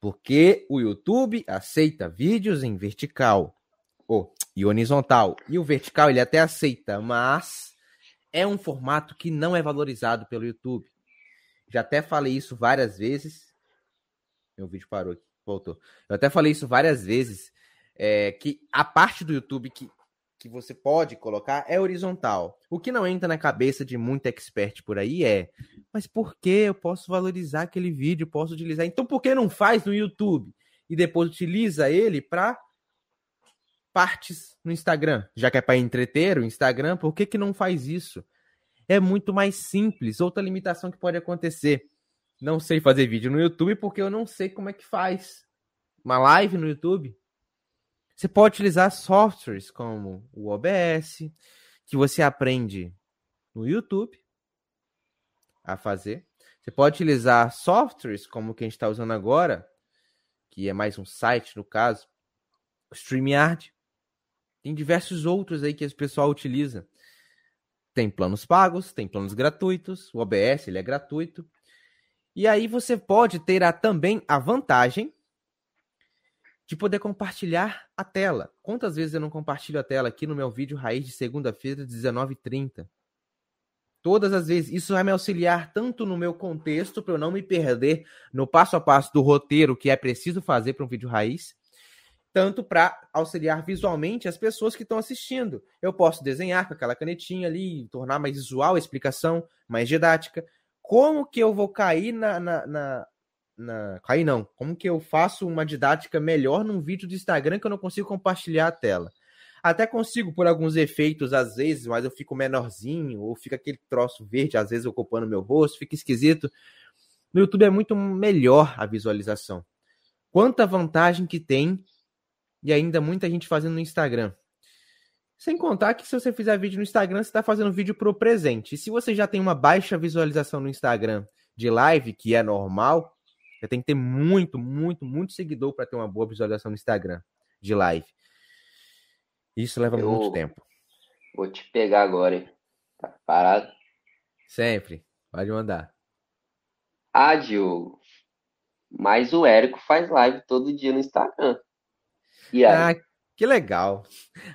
Porque o YouTube aceita vídeos em vertical ou e horizontal. E o vertical ele até aceita, mas é um formato que não é valorizado pelo YouTube. Já até falei isso várias vezes. Meu vídeo parou voltou. Eu até falei isso várias vezes. É, que a parte do YouTube que, que você pode colocar é horizontal. O que não entra na cabeça de muito expert por aí é: mas por que eu posso valorizar aquele vídeo? Posso utilizar? Então por que não faz no YouTube? E depois utiliza ele para partes no Instagram. Já que é para entreter o Instagram, por que, que não faz isso? é muito mais simples. Outra limitação que pode acontecer. Não sei fazer vídeo no YouTube porque eu não sei como é que faz uma live no YouTube. Você pode utilizar softwares como o OBS, que você aprende no YouTube a fazer. Você pode utilizar softwares como o que a gente está usando agora, que é mais um site no caso, o StreamYard. Tem diversos outros aí que o pessoal utiliza. Tem planos pagos, tem planos gratuitos, o OBS ele é gratuito. E aí você pode ter a, também a vantagem de poder compartilhar a tela. Quantas vezes eu não compartilho a tela aqui no meu vídeo raiz de segunda-feira, 19h30? Todas as vezes. Isso vai me auxiliar tanto no meu contexto, para eu não me perder no passo a passo do roteiro que é preciso fazer para um vídeo raiz, tanto para auxiliar visualmente as pessoas que estão assistindo. Eu posso desenhar com aquela canetinha ali, tornar mais visual a explicação, mais didática. Como que eu vou cair na, na, na, na, Cair não. Como que eu faço uma didática melhor num vídeo do Instagram que eu não consigo compartilhar a tela? Até consigo por alguns efeitos às vezes, mas eu fico menorzinho, ou fica aquele troço verde, às vezes ocupando meu rosto, fica esquisito. No YouTube é muito melhor a visualização. Quanta vantagem que tem e ainda muita gente fazendo no Instagram. Sem contar que se você fizer vídeo no Instagram, você está fazendo vídeo pro presente. E se você já tem uma baixa visualização no Instagram de live, que é normal, você tem que ter muito, muito, muito seguidor para ter uma boa visualização no Instagram de live. Isso leva Eu muito tempo. Vou te pegar agora, hein? Tá parado? Sempre. Pode mandar. Ah, Diogo. Mas o Érico faz live todo dia no Instagram. E aí? Ah, que legal.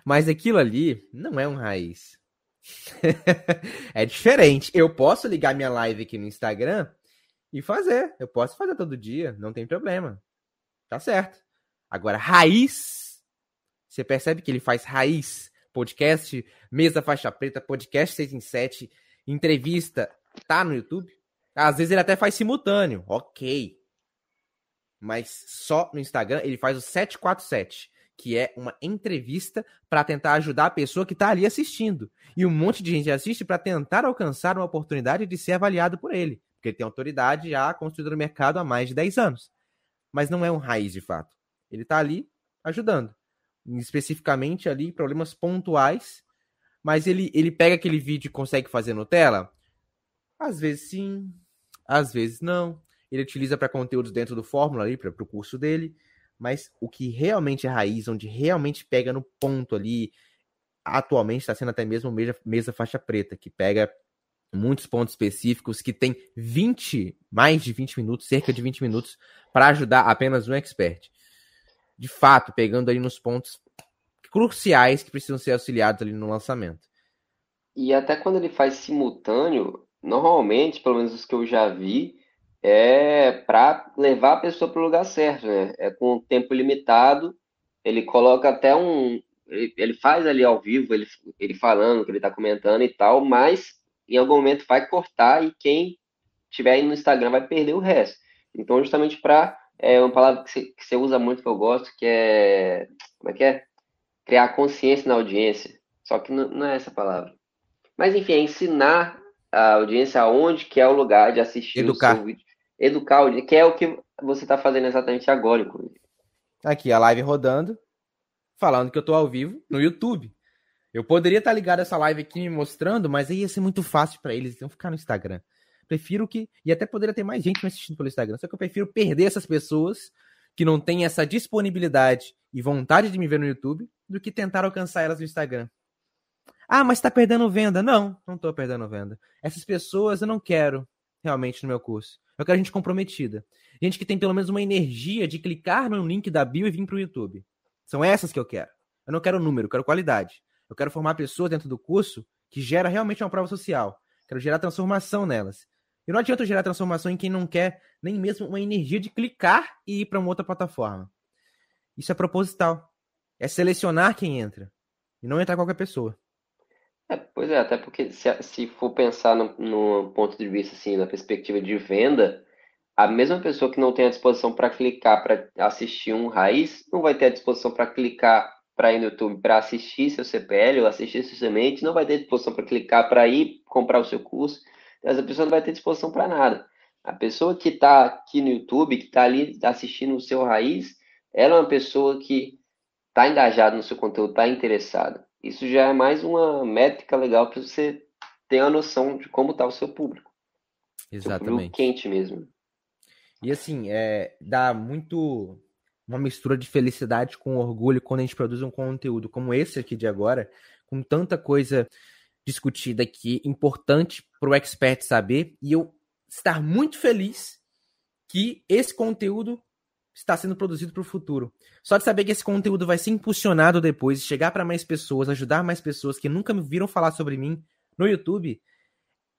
Mas aquilo ali não é um raiz. (laughs) é diferente. Eu posso ligar minha live aqui no Instagram e fazer. Eu posso fazer todo dia, não tem problema. Tá certo. Agora, raiz. Você percebe que ele faz raiz? Podcast, mesa faixa preta, podcast 6 em 7, entrevista, tá no YouTube? Às vezes ele até faz simultâneo, ok. Mas só no Instagram ele faz o 747, que é uma entrevista para tentar ajudar a pessoa que está ali assistindo. E um monte de gente assiste para tentar alcançar uma oportunidade de ser avaliado por ele, porque ele tem autoridade já construída no mercado há mais de 10 anos. Mas não é um raiz de fato. Ele está ali ajudando, especificamente ali problemas pontuais. Mas ele, ele pega aquele vídeo e consegue fazer Nutella? Às vezes sim, às vezes não. Ele utiliza para conteúdos dentro do Fórmula ali, para o curso dele. Mas o que realmente é raiz, onde realmente pega no ponto ali, atualmente está sendo até mesmo mesa, mesa faixa preta, que pega muitos pontos específicos, que tem 20, mais de 20 minutos, cerca de 20 minutos, para ajudar apenas um expert. De fato, pegando ali nos pontos cruciais que precisam ser auxiliados ali no lançamento. E até quando ele faz simultâneo, normalmente, pelo menos os que eu já vi, é para levar a pessoa para o lugar certo, né? É com tempo limitado, ele coloca até um. Ele, faz ali ao vivo, ele, ele falando que ele está comentando e tal, mas em algum momento vai cortar e quem tiver aí no Instagram vai perder o resto. Então, justamente para. É uma palavra que você, que você usa muito que eu gosto, que é. Como é que é? Criar consciência na audiência. Só que não, não é essa palavra. Mas enfim, é ensinar a audiência aonde que é o lugar de assistir Educar. o seu vídeo. Educar, que é o que você está fazendo exatamente agora, inclusive. Aqui, a live rodando, falando que eu tô ao vivo no YouTube. Eu poderia estar tá ligado essa live aqui me mostrando, mas aí ia ser muito fácil para eles, então ficar no Instagram. Prefiro que. E até poderia ter mais gente me assistindo pelo Instagram, só que eu prefiro perder essas pessoas que não têm essa disponibilidade e vontade de me ver no YouTube do que tentar alcançar elas no Instagram. Ah, mas tá perdendo venda. Não, não tô perdendo venda. Essas pessoas eu não quero realmente no meu curso. Eu quero gente comprometida. Gente que tem pelo menos uma energia de clicar no link da bio e vir pro YouTube. São essas que eu quero. Eu não quero número, eu quero qualidade. Eu quero formar pessoas dentro do curso que gera realmente uma prova social. Quero gerar transformação nelas. E não adianta eu gerar transformação em quem não quer nem mesmo uma energia de clicar e ir para uma outra plataforma. Isso é proposital. É selecionar quem entra. E não entrar qualquer pessoa. É, pois é, até porque se, se for pensar no, no, ponto de vista, assim, na perspectiva de venda, a mesma pessoa que não tem a disposição para clicar para assistir um raiz, não vai ter a disposição para clicar para ir no YouTube para assistir seu CPL ou assistir seu semente, não vai ter disposição para clicar para ir comprar o seu curso, essa pessoa não vai ter disposição para nada. A pessoa que está aqui no YouTube, que está ali assistindo o seu raiz, ela é uma pessoa que está engajada no seu conteúdo, está interessada isso já é mais uma métrica legal para você ter a noção de como está o seu público. Exatamente. Seu público quente mesmo. E assim, é, dá muito uma mistura de felicidade com orgulho quando a gente produz um conteúdo como esse aqui de agora, com tanta coisa discutida aqui, importante para o expert saber, e eu estar muito feliz que esse conteúdo está sendo produzido para o futuro. Só de saber que esse conteúdo vai ser impulsionado depois, chegar para mais pessoas, ajudar mais pessoas que nunca me viram falar sobre mim no YouTube,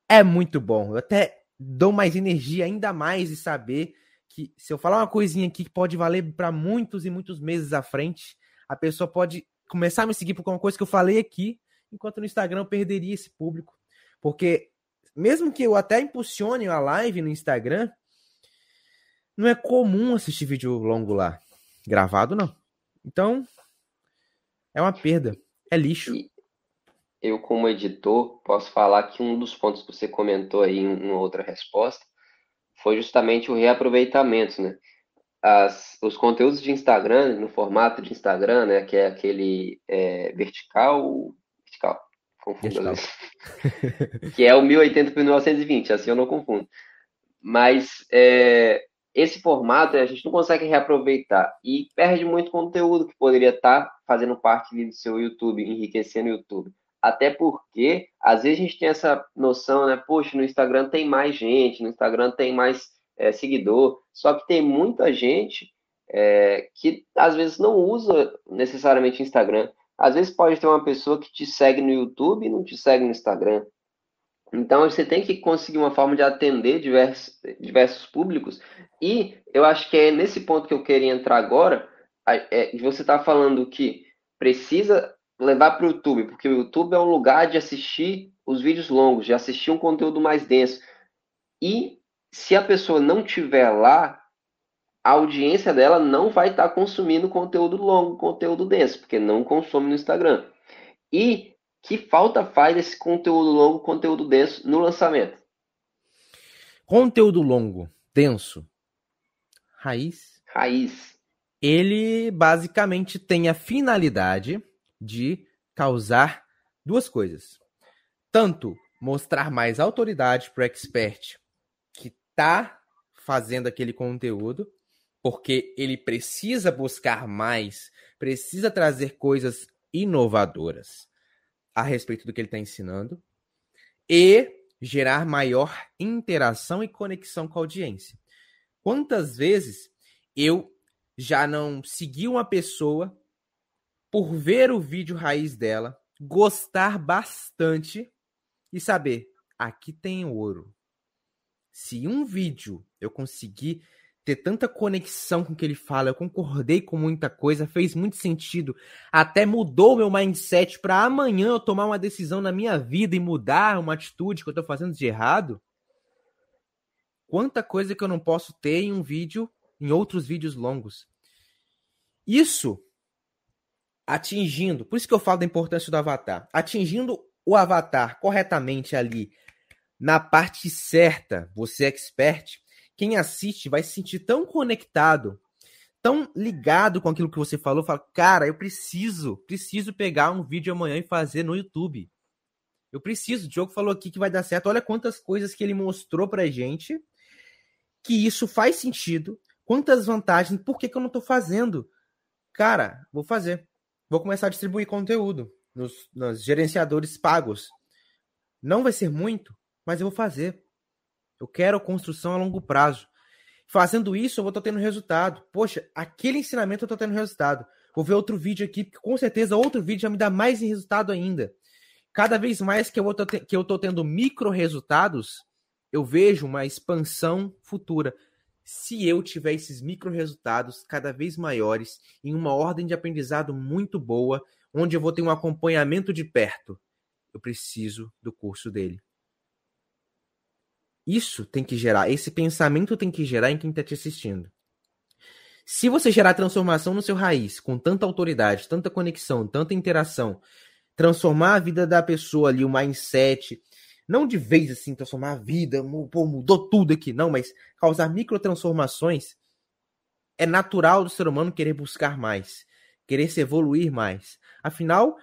é muito bom. Eu até dou mais energia ainda mais de saber que se eu falar uma coisinha aqui que pode valer para muitos e muitos meses à frente, a pessoa pode começar a me seguir por alguma coisa que eu falei aqui, enquanto no Instagram eu perderia esse público. Porque mesmo que eu até impulsione a live no Instagram, não é comum assistir vídeo longo lá. Gravado, não. Então, é uma perda. É lixo. Eu, como editor, posso falar que um dos pontos que você comentou aí em outra resposta foi justamente o reaproveitamento, né? As, os conteúdos de Instagram, no formato de Instagram, né? Que é aquele é, vertical... Vertical. Confundo. Vertical. (laughs) que é o 1080 por 1920, assim eu não confundo. Mas é, esse formato a gente não consegue reaproveitar e perde muito conteúdo que poderia estar tá fazendo parte do seu YouTube, enriquecendo o YouTube. Até porque, às vezes, a gente tem essa noção, né? Poxa, no Instagram tem mais gente, no Instagram tem mais é, seguidor, só que tem muita gente é, que às vezes não usa necessariamente Instagram. Às vezes pode ter uma pessoa que te segue no YouTube e não te segue no Instagram. Então você tem que conseguir uma forma de atender diversos, diversos públicos. E eu acho que é nesse ponto que eu queria entrar agora. É, você está falando que precisa levar para o YouTube, porque o YouTube é um lugar de assistir os vídeos longos, de assistir um conteúdo mais denso. E se a pessoa não tiver lá, a audiência dela não vai estar tá consumindo conteúdo longo, conteúdo denso, porque não consome no Instagram. E que falta faz esse conteúdo longo, conteúdo denso no lançamento? Conteúdo longo, denso, raiz. Raiz. Ele basicamente tem a finalidade de causar duas coisas. Tanto mostrar mais autoridade para o expert que está fazendo aquele conteúdo, porque ele precisa buscar mais, precisa trazer coisas inovadoras a respeito do que ele está ensinando e gerar maior interação e conexão com a audiência. Quantas vezes eu já não segui uma pessoa por ver o vídeo raiz dela, gostar bastante e saber, aqui tem ouro. Se um vídeo eu conseguir ter tanta conexão com o que ele fala, eu concordei com muita coisa, fez muito sentido, até mudou meu mindset para amanhã eu tomar uma decisão na minha vida e mudar uma atitude que eu tô fazendo de errado. Quanta coisa que eu não posso ter em um vídeo, em outros vídeos longos. Isso atingindo, por isso que eu falo da importância do avatar, atingindo o avatar corretamente ali na parte certa, você é expert, quem assiste vai se sentir tão conectado, tão ligado com aquilo que você falou, fala, cara, eu preciso, preciso pegar um vídeo amanhã e fazer no YouTube. Eu preciso, o Diogo falou aqui que vai dar certo. Olha quantas coisas que ele mostrou pra gente, que isso faz sentido, quantas vantagens, por que, que eu não tô fazendo? Cara, vou fazer. Vou começar a distribuir conteúdo nos, nos gerenciadores pagos. Não vai ser muito, mas eu vou fazer. Eu quero construção a longo prazo. Fazendo isso, eu vou estar tendo resultado. Poxa, aquele ensinamento eu estou tendo resultado. Vou ver outro vídeo aqui, porque com certeza outro vídeo vai me dar mais resultado ainda. Cada vez mais que eu estou tendo micro resultados, eu vejo uma expansão futura. Se eu tiver esses micro resultados cada vez maiores, em uma ordem de aprendizado muito boa, onde eu vou ter um acompanhamento de perto. Eu preciso do curso dele. Isso tem que gerar, esse pensamento tem que gerar em quem está te assistindo. Se você gerar transformação no seu raiz, com tanta autoridade, tanta conexão, tanta interação, transformar a vida da pessoa ali, o mindset, não de vez assim, transformar a vida, pô, mudou tudo aqui, não, mas causar microtransformações, é natural do ser humano querer buscar mais, querer se evoluir mais. Afinal,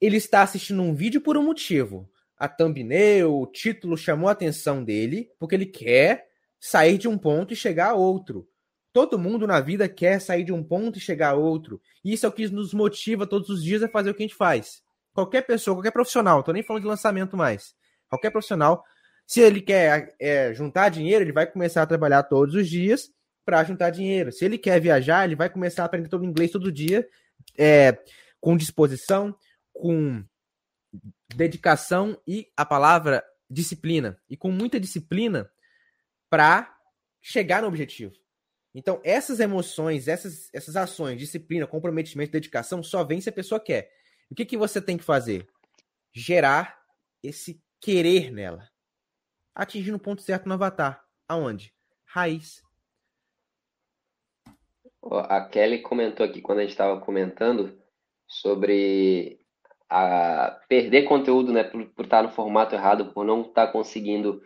ele está assistindo um vídeo por um motivo. A thumbnail, o título chamou a atenção dele, porque ele quer sair de um ponto e chegar a outro. Todo mundo na vida quer sair de um ponto e chegar a outro. E isso é o que nos motiva todos os dias a fazer o que a gente faz. Qualquer pessoa, qualquer profissional, tô nem falando de lançamento mais. Qualquer profissional, se ele quer é, juntar dinheiro, ele vai começar a trabalhar todos os dias para juntar dinheiro. Se ele quer viajar, ele vai começar a aprender todo inglês todo dia. É, com disposição, com dedicação e a palavra disciplina. E com muita disciplina para chegar no objetivo. Então, essas emoções, essas, essas ações, disciplina, comprometimento, dedicação, só vem se a pessoa quer. O que, que você tem que fazer? Gerar esse querer nela. Atingindo o ponto certo no avatar. Aonde? Raiz. A Kelly comentou aqui quando a gente estava comentando sobre a perder conteúdo, né, por, por estar no formato errado, por não estar conseguindo,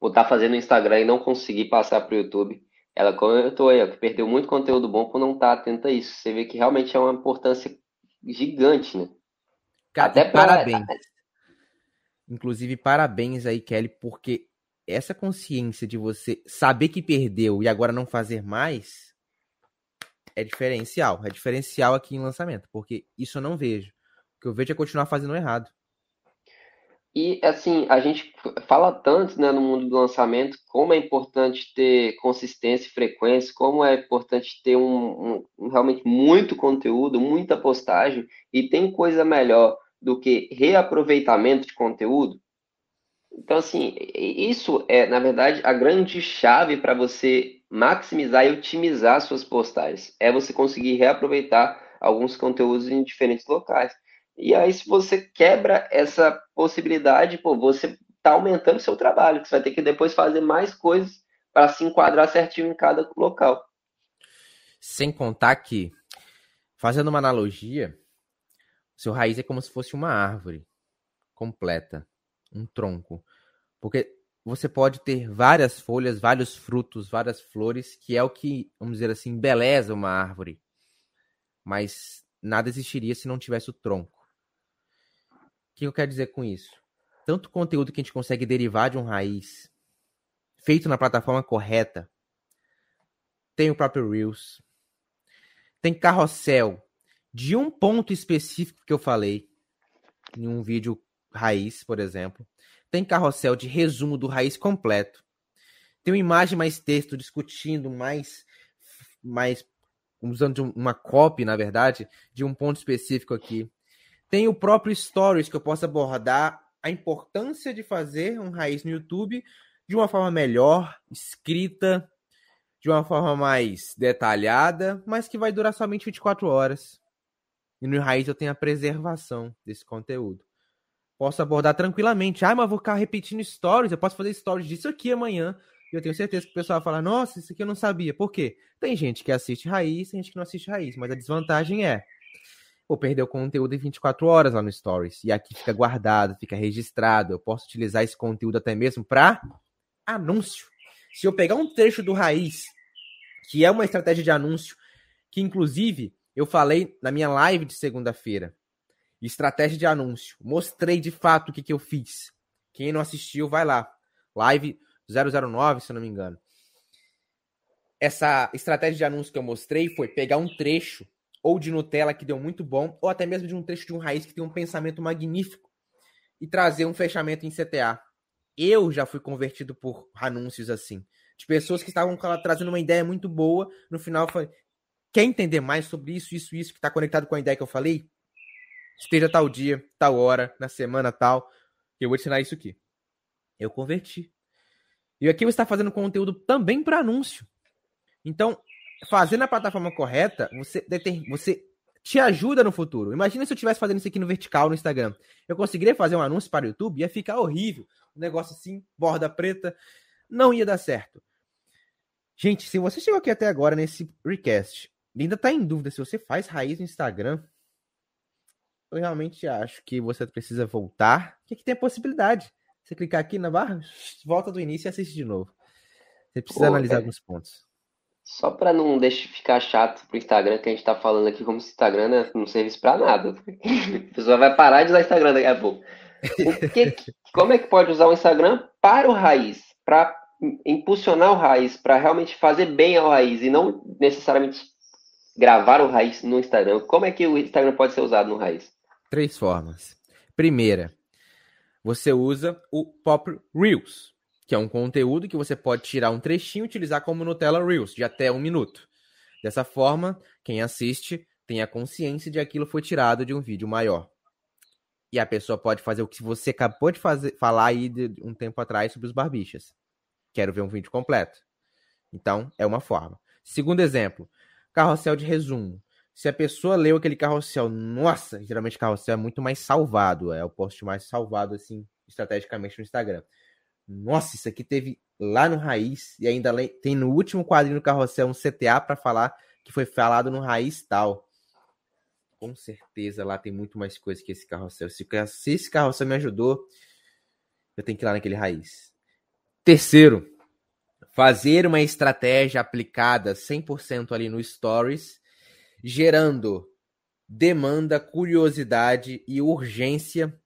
por estar fazendo Instagram e não conseguir passar para o YouTube. Ela comentou aí, ó, que perdeu muito conteúdo bom por não estar atenta a isso. Você vê que realmente é uma importância gigante, né? Cara, Até parabéns. Inclusive, parabéns aí, Kelly, porque essa consciência de você saber que perdeu e agora não fazer mais é diferencial. É diferencial aqui em lançamento, porque isso eu não vejo. O que eu vejo é continuar fazendo errado. E assim, a gente fala tanto né, no mundo do lançamento como é importante ter consistência e frequência, como é importante ter um, um, realmente muito conteúdo, muita postagem, e tem coisa melhor do que reaproveitamento de conteúdo. Então, assim, isso é, na verdade, a grande chave para você maximizar e otimizar suas postagens. É você conseguir reaproveitar alguns conteúdos em diferentes locais. E aí, se você quebra essa possibilidade, pô, você está aumentando seu trabalho, você vai ter que depois fazer mais coisas para se enquadrar certinho em cada local. Sem contar que, fazendo uma analogia, seu raiz é como se fosse uma árvore completa, um tronco. Porque você pode ter várias folhas, vários frutos, várias flores, que é o que, vamos dizer assim, embeleza uma árvore. Mas nada existiria se não tivesse o tronco. O que eu quero dizer com isso? Tanto conteúdo que a gente consegue derivar de um raiz, feito na plataforma correta, tem o próprio Reels, tem carrossel de um ponto específico que eu falei, em um vídeo raiz, por exemplo. Tem carrossel de resumo do raiz completo. Tem uma imagem mais texto discutindo mais mais usando uma copy, na verdade, de um ponto específico aqui. Tem o próprio Stories que eu posso abordar a importância de fazer um raiz no YouTube de uma forma melhor, escrita, de uma forma mais detalhada, mas que vai durar somente 24 horas. E no raiz eu tenho a preservação desse conteúdo. Posso abordar tranquilamente. Ah, mas vou ficar repetindo stories. Eu posso fazer stories disso aqui amanhã. E eu tenho certeza que o pessoal vai falar: Nossa, isso aqui eu não sabia. Por quê? Tem gente que assiste raiz, tem gente que não assiste raiz. Mas a desvantagem é: vou perder o conteúdo em 24 horas lá no Stories. E aqui fica guardado, fica registrado. Eu posso utilizar esse conteúdo até mesmo para anúncio. Se eu pegar um trecho do raiz, que é uma estratégia de anúncio, que inclusive eu falei na minha live de segunda-feira, estratégia de anúncio, mostrei de fato o que, que eu fiz. Quem não assistiu, vai lá. Live 009, se eu não me engano. Essa estratégia de anúncio que eu mostrei foi pegar um trecho ou de Nutella que deu muito bom, ou até mesmo de um trecho de um raiz que tem um pensamento magnífico e trazer um fechamento em CTA. Eu já fui convertido por anúncios assim, de pessoas que estavam trazendo uma ideia muito boa, no final foi quer entender mais sobre isso, isso, isso que está conectado com a ideia que eu falei? Esteja tal dia, tal hora, na semana tal, eu vou ensinar isso aqui. Eu converti. E aqui você está fazendo conteúdo também para anúncio. Então, fazendo a plataforma correta, você, você te ajuda no futuro. Imagina se eu estivesse fazendo isso aqui no vertical no Instagram. Eu conseguiria fazer um anúncio para o YouTube, ia ficar horrível. Um negócio assim, borda preta, não ia dar certo. Gente, se você chegou aqui até agora nesse recast ainda está em dúvida se você faz raiz no Instagram, eu realmente acho que você precisa voltar. Que, que tem a possibilidade. Você clicar aqui na barra, volta do início e assiste de novo. Você precisa Pô, analisar é. alguns pontos. Só para não deixar ficar chato pro Instagram, que a gente tá falando aqui como se o Instagram não servisse para nada. (laughs) A pessoa vai parar de usar o Instagram daqui a pouco. Que, como é que pode usar o Instagram para o raiz? Para impulsionar o raiz, para realmente fazer bem ao raiz e não necessariamente gravar o raiz no Instagram. Como é que o Instagram pode ser usado no raiz? Três formas. Primeira, você usa o Pop Reels, que é um conteúdo que você pode tirar um trechinho e utilizar como Nutella Reels, de até um minuto. Dessa forma, quem assiste tem a consciência de aquilo foi tirado de um vídeo maior. E a pessoa pode fazer o que você acabou de fazer, falar aí de um tempo atrás sobre os barbichas. Quero ver um vídeo completo. Então, é uma forma. Segundo exemplo, carrossel de resumo. Se a pessoa leu aquele carrossel, nossa, geralmente carrossel é muito mais salvado, é o post mais salvado, assim, estrategicamente no Instagram. Nossa, isso aqui teve lá no Raiz, e ainda tem no último quadrinho do carrossel um CTA para falar que foi falado no Raiz tal. Com certeza lá tem muito mais coisa que esse carrossel. Se, se esse carrossel me ajudou, eu tenho que ir lá naquele Raiz. Terceiro, fazer uma estratégia aplicada 100% ali no Stories, gerando demanda, curiosidade e urgência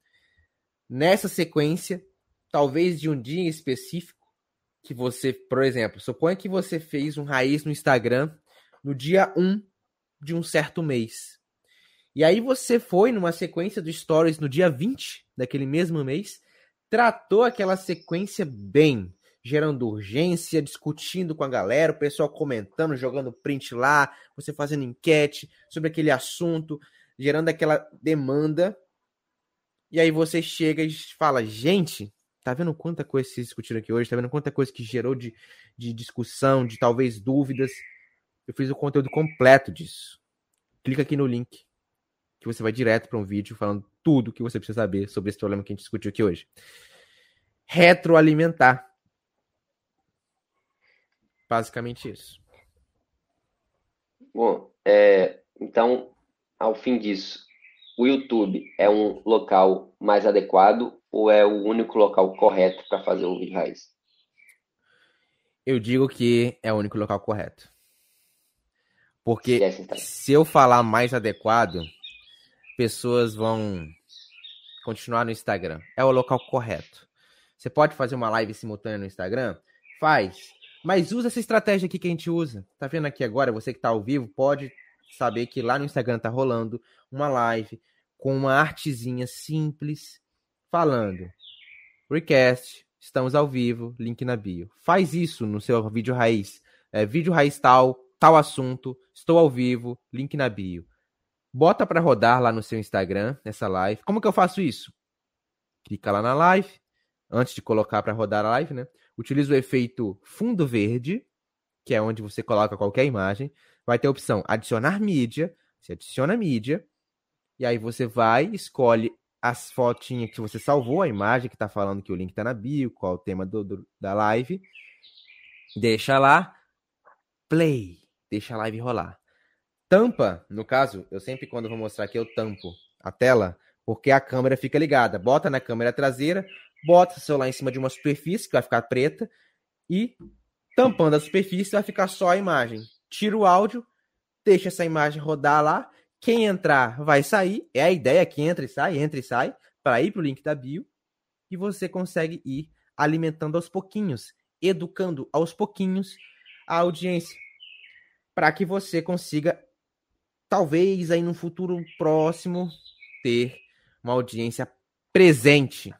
nessa sequência, talvez de um dia específico que você, por exemplo, suponha que você fez um raiz no Instagram no dia 1 de um certo mês. E aí você foi numa sequência do Stories no dia 20 daquele mesmo mês, tratou aquela sequência bem, gerando urgência, discutindo com a galera, o pessoal comentando, jogando print lá, você fazendo enquete sobre aquele assunto, gerando aquela demanda. E aí você chega e fala, gente, tá vendo quanta coisa se discutiram aqui hoje? Tá vendo quanta coisa que gerou de, de discussão, de talvez dúvidas? Eu fiz o conteúdo completo disso. Clica aqui no link que você vai direto para um vídeo falando tudo que você precisa saber sobre esse problema que a gente discutiu aqui hoje. Retroalimentar Basicamente isso. Bom, é, então, ao fim disso, o YouTube é um local mais adequado ou é o único local correto para fazer o vídeo raiz? Eu digo que é o único local correto. Porque se eu falar mais adequado, pessoas vão continuar no Instagram. É o local correto. Você pode fazer uma live simultânea no Instagram? Faz. Mas usa essa estratégia aqui que a gente usa. Tá vendo aqui agora? Você que tá ao vivo pode saber que lá no Instagram tá rolando uma live com uma artezinha simples falando. Request, estamos ao vivo, link na bio. Faz isso no seu vídeo raiz. É, vídeo raiz tal, tal assunto, estou ao vivo, link na bio. Bota para rodar lá no seu Instagram essa live. Como que eu faço isso? Clica lá na live, antes de colocar para rodar a live, né? Utiliza o efeito fundo verde, que é onde você coloca qualquer imagem. Vai ter a opção adicionar mídia. Você adiciona mídia. E aí você vai, escolhe as fotinhas que você salvou, a imagem que está falando que o link está na bio, qual é o tema do, do, da live. Deixa lá. Play. Deixa a live rolar. Tampa, no caso, eu sempre quando vou mostrar aqui, eu tampo a tela, porque a câmera fica ligada. Bota na câmera traseira, bota o celular em cima de uma superfície que vai ficar preta e tampando a superfície vai ficar só a imagem. Tira o áudio, deixa essa imagem rodar lá. Quem entrar vai sair. É a ideia que entra e sai, entra e sai, para ir para o link da bio. E você consegue ir alimentando aos pouquinhos, educando aos pouquinhos a audiência, para que você consiga, talvez aí no futuro próximo, ter uma audiência presente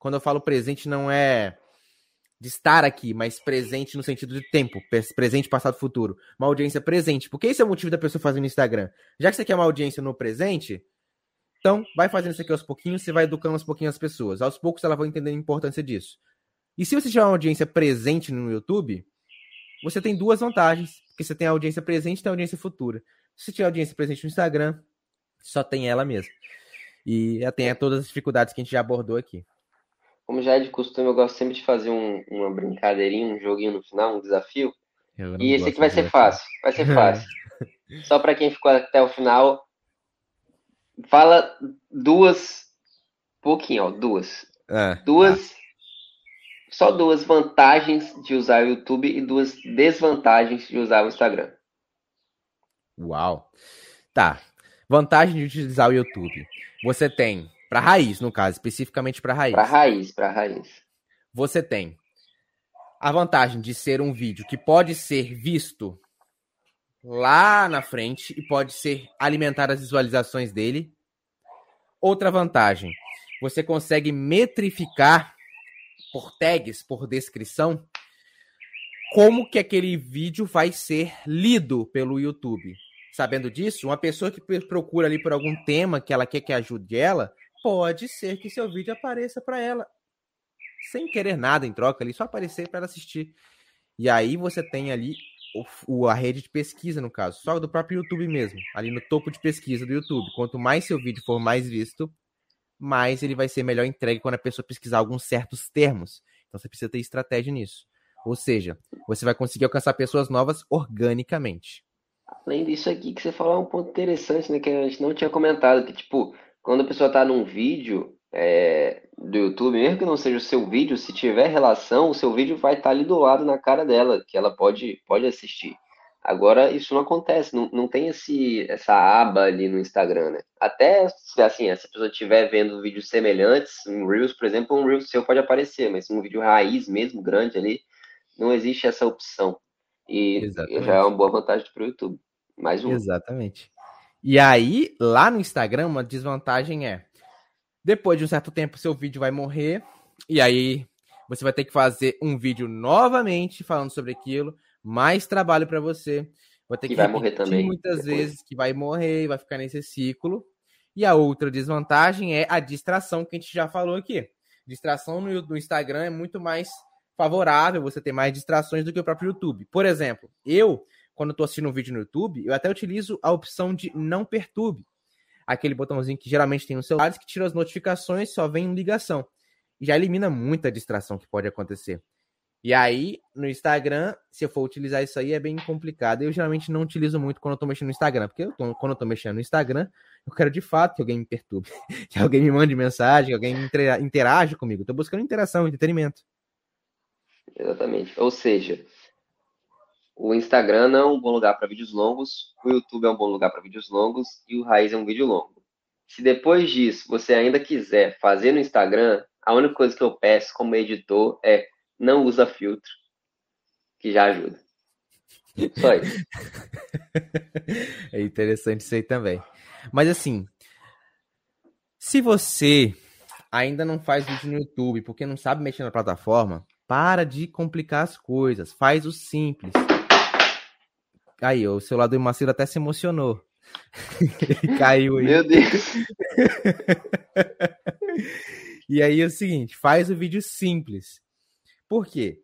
quando eu falo presente, não é de estar aqui, mas presente no sentido de tempo, presente, passado, futuro. Uma audiência presente. Porque esse é o motivo da pessoa fazer no Instagram. Já que você quer uma audiência no presente, então vai fazendo isso aqui aos pouquinhos, você vai educando aos pouquinhos as pessoas. Aos poucos elas vão entender a importância disso. E se você tiver uma audiência presente no YouTube, você tem duas vantagens. Porque você tem a audiência presente e tem a audiência futura. Se você tiver audiência presente no Instagram, só tem ela mesmo. E tem todas as dificuldades que a gente já abordou aqui. Como já é de costume, eu gosto sempre de fazer um, uma brincadeirinha, um joguinho no final, um desafio. E esse aqui vai ser fácil. Vai ser fácil. (laughs) Só para quem ficou até o final, fala duas, pouquinho, ó, duas. É, duas, só duas vantagens de usar o YouTube e duas desvantagens de usar o Instagram. Uau. Tá. Vantagem de utilizar o YouTube. Você tem para raiz, no caso, especificamente para raiz. Para raiz, para raiz. Você tem a vantagem de ser um vídeo que pode ser visto lá na frente e pode ser alimentar as visualizações dele. Outra vantagem, você consegue metrificar por tags, por descrição, como que aquele vídeo vai ser lido pelo YouTube. Sabendo disso, uma pessoa que procura ali por algum tema que ela quer que ajude ela, pode ser que seu vídeo apareça para ela sem querer nada em troca ali, só aparecer para ela assistir. E aí você tem ali o, a rede de pesquisa, no caso, só do próprio YouTube mesmo, ali no topo de pesquisa do YouTube. Quanto mais seu vídeo for mais visto, mais ele vai ser melhor entregue quando a pessoa pesquisar alguns certos termos. Então você precisa ter estratégia nisso. Ou seja, você vai conseguir alcançar pessoas novas organicamente. Além disso aqui que você falou é um ponto interessante, né, que a gente não tinha comentado, que tipo, quando a pessoa está num vídeo é, do YouTube, mesmo que não seja o seu vídeo, se tiver relação, o seu vídeo vai estar tá ali do lado na cara dela, que ela pode, pode assistir. Agora, isso não acontece, não, não tem esse, essa aba ali no Instagram, né? Até, assim, se a pessoa estiver vendo vídeos semelhantes, um Reels, por exemplo, um Reels seu pode aparecer, mas um vídeo raiz mesmo, grande ali, não existe essa opção. E Exatamente. já é uma boa vantagem para o YouTube. Mais um. Exatamente. E aí, lá no Instagram, uma desvantagem é: depois de um certo tempo, seu vídeo vai morrer. E aí, você vai ter que fazer um vídeo novamente falando sobre aquilo. Mais trabalho para você. Vai ter que, que vai morrer também. muitas depois. vezes que vai morrer, vai ficar nesse ciclo. E a outra desvantagem é a distração que a gente já falou aqui. Distração no, no Instagram é muito mais favorável você ter mais distrações do que o próprio YouTube. Por exemplo, eu quando eu tô assistindo um vídeo no YouTube, eu até utilizo a opção de não perturbe. Aquele botãozinho que geralmente tem nos celulares que tira as notificações, só vem ligação. Já elimina muita distração que pode acontecer. E aí, no Instagram, se eu for utilizar isso aí, é bem complicado. Eu geralmente não utilizo muito quando eu tô mexendo no Instagram, porque eu tô, quando eu tô mexendo no Instagram, eu quero de fato que alguém me perturbe, (laughs) que alguém me mande mensagem, que alguém interaja comigo. Eu tô buscando interação, entretenimento. Exatamente. Ou seja, o Instagram não é um bom lugar para vídeos longos, o YouTube é um bom lugar para vídeos longos e o Raiz é um vídeo longo. Se depois disso você ainda quiser fazer no Instagram, a única coisa que eu peço como editor é não usa filtro, que já ajuda. Só isso. (laughs) é interessante isso aí também. Mas assim, se você ainda não faz vídeo no YouTube porque não sabe mexer na plataforma, para de complicar as coisas, faz o simples. Aí, o celular do Macedo até se emocionou. (laughs) Caiu aí. Meu Deus. e aí é o seguinte, faz o vídeo simples. Por quê?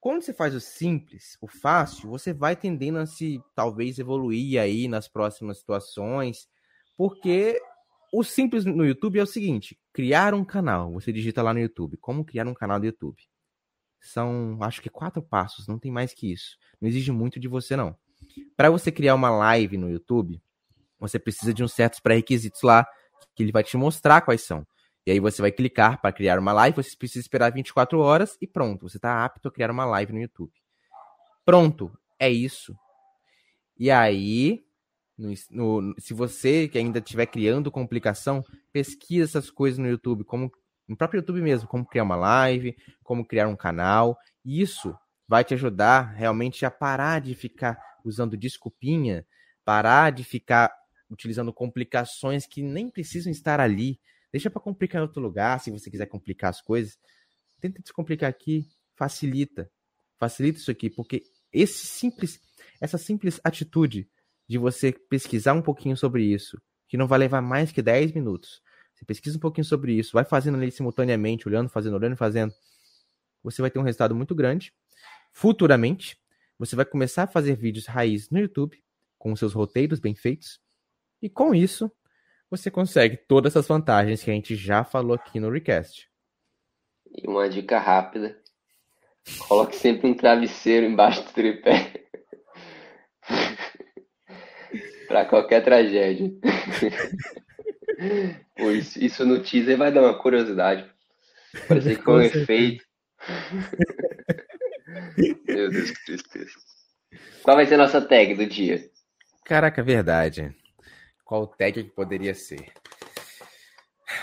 Quando você faz o simples, o fácil, você vai tendendo a se talvez evoluir aí nas próximas situações, porque o simples no YouTube é o seguinte: criar um canal. Você digita lá no YouTube, como criar um canal do YouTube. São, acho que quatro passos, não tem mais que isso. Não exige muito de você não. Para você criar uma live no YouTube, você precisa de uns certos pré-requisitos lá que ele vai te mostrar quais são. E aí você vai clicar para criar uma live, você precisa esperar 24 horas e pronto, você está apto a criar uma live no YouTube. Pronto, é isso. E aí, no, no, se você que ainda estiver criando complicação, pesquisa essas coisas no YouTube, como no próprio YouTube mesmo, como criar uma live, como criar um canal. Isso vai te ajudar realmente a parar de ficar usando desculpinha, parar de ficar utilizando complicações que nem precisam estar ali Deixa para complicar em outro lugar, se você quiser complicar as coisas. Tenta descomplicar aqui, facilita. Facilita isso aqui, porque esse simples, essa simples atitude de você pesquisar um pouquinho sobre isso, que não vai levar mais que 10 minutos. Você pesquisa um pouquinho sobre isso, vai fazendo ali simultaneamente, olhando, fazendo, olhando, fazendo. Você vai ter um resultado muito grande. Futuramente, você vai começar a fazer vídeos raiz no YouTube, com seus roteiros bem feitos. E com isso, você consegue todas essas vantagens que a gente já falou aqui no Recast. E uma dica rápida: coloque sempre um travesseiro embaixo do tripé. (laughs) para qualquer tragédia. (laughs) Pô, isso, isso, no teaser vai dar uma curiosidade. Parece que é um efeito. (laughs) Meu Deus, que tristeza. Qual vai ser a nossa tag do dia? Caraca, verdade. Qual tag que poderia ser?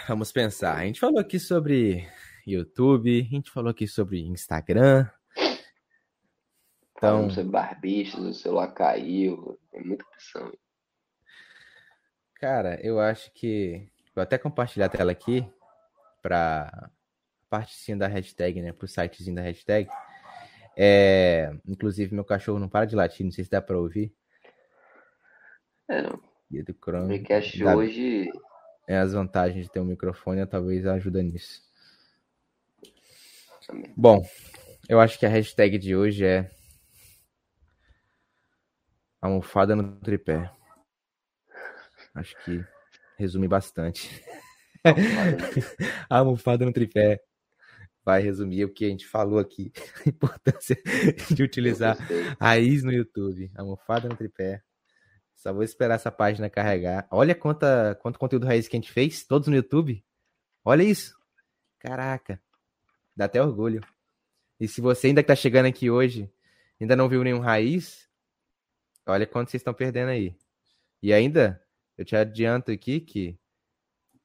Vamos pensar. A gente falou aqui sobre YouTube, a gente falou aqui sobre Instagram. Então, você barbichas, o celular caiu, tem muita opção. Cara, eu acho que vou até compartilhar a tela aqui para partezinha da hashtag, né, pro sitezinho da hashtag. É, inclusive meu cachorro não para de latir, não sei se dá para ouvir. É, não. Guia do Chrome. Da... hoje. É as vantagens de ter um microfone, talvez ajuda nisso. Bom, eu acho que a hashtag de hoje é almofada no tripé. Acho que resume bastante. a almofada no tripé (laughs) vai resumir o que a gente falou aqui. (laughs) A importância de utilizar raiz no YouTube. Almofada no tripé. Só vou esperar essa página carregar. Olha quanta, quanto conteúdo raiz que a gente fez, todos no YouTube. Olha isso. Caraca. Dá até orgulho. E se você ainda que tá chegando aqui hoje, ainda não viu nenhum raiz, olha quanto vocês estão perdendo aí. E ainda, eu te adianto aqui que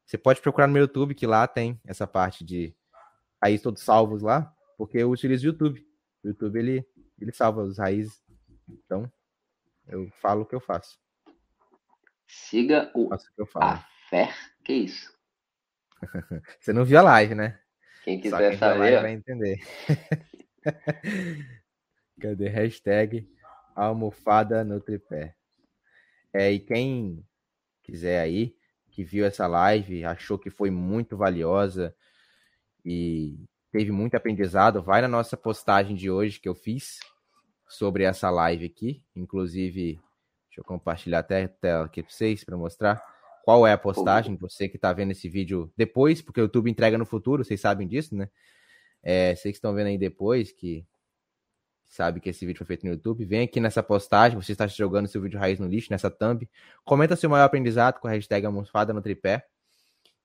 você pode procurar no meu YouTube, que lá tem essa parte de raiz todos salvos lá, porque eu utilizo o YouTube. O YouTube, ele, ele salva os raízes. Então, eu falo o que eu faço. Siga o, o Afer. Que isso? (laughs) Você não viu a live, né? Quem quiser quem saber. vai entender. (laughs) Cadê? Hashtag almofada no tripé. É, e quem quiser aí, que viu essa live, achou que foi muito valiosa e teve muito aprendizado, vai na nossa postagem de hoje que eu fiz sobre essa live aqui. Inclusive, Deixa eu compartilhar até a tela aqui para vocês para mostrar qual é a postagem. Você que está vendo esse vídeo depois, porque o YouTube entrega no futuro, vocês sabem disso, né? É, vocês que estão vendo aí depois, que sabe que esse vídeo foi feito no YouTube, vem aqui nessa postagem, você está jogando seu vídeo raiz no lixo, nessa thumb, comenta seu maior aprendizado com a hashtag almofada no tripé,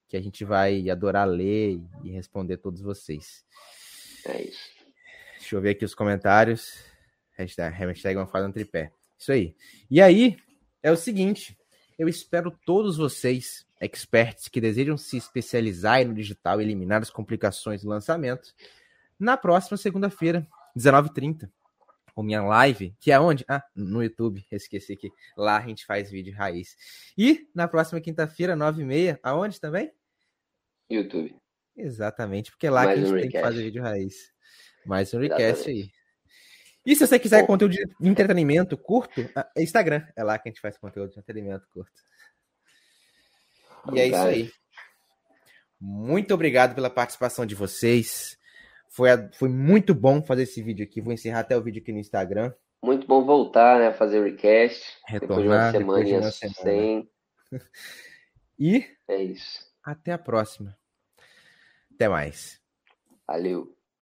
que a gente vai adorar ler e responder todos vocês. É isso. Deixa eu ver aqui os comentários. Hashtag, hashtag almofada no tripé. Isso aí. E aí, é o seguinte, eu espero todos vocês, experts que desejam se especializar no digital e eliminar as complicações do lançamento, na próxima segunda-feira, 19h30, com minha live, que é onde? Ah, no YouTube, esqueci que lá a gente faz vídeo raiz. E na próxima quinta-feira, 9h30, aonde também? YouTube. Exatamente, porque é lá Mais que a gente um tem que fazer vídeo raiz. Mais um Exatamente. aí. E se você quiser Bom. conteúdo de entretenimento curto, ah, é Instagram. É lá que a gente faz conteúdo de entretenimento curto. E é isso aí. Muito obrigado pela participação de vocês. Foi, foi muito bom fazer esse vídeo aqui. Vou encerrar até o vídeo aqui no Instagram. Muito bom voltar, né, a fazer o recast. depois de uma Retornar depois de uma semana. sem. (laughs) E É isso. até a próxima. Até mais. Valeu.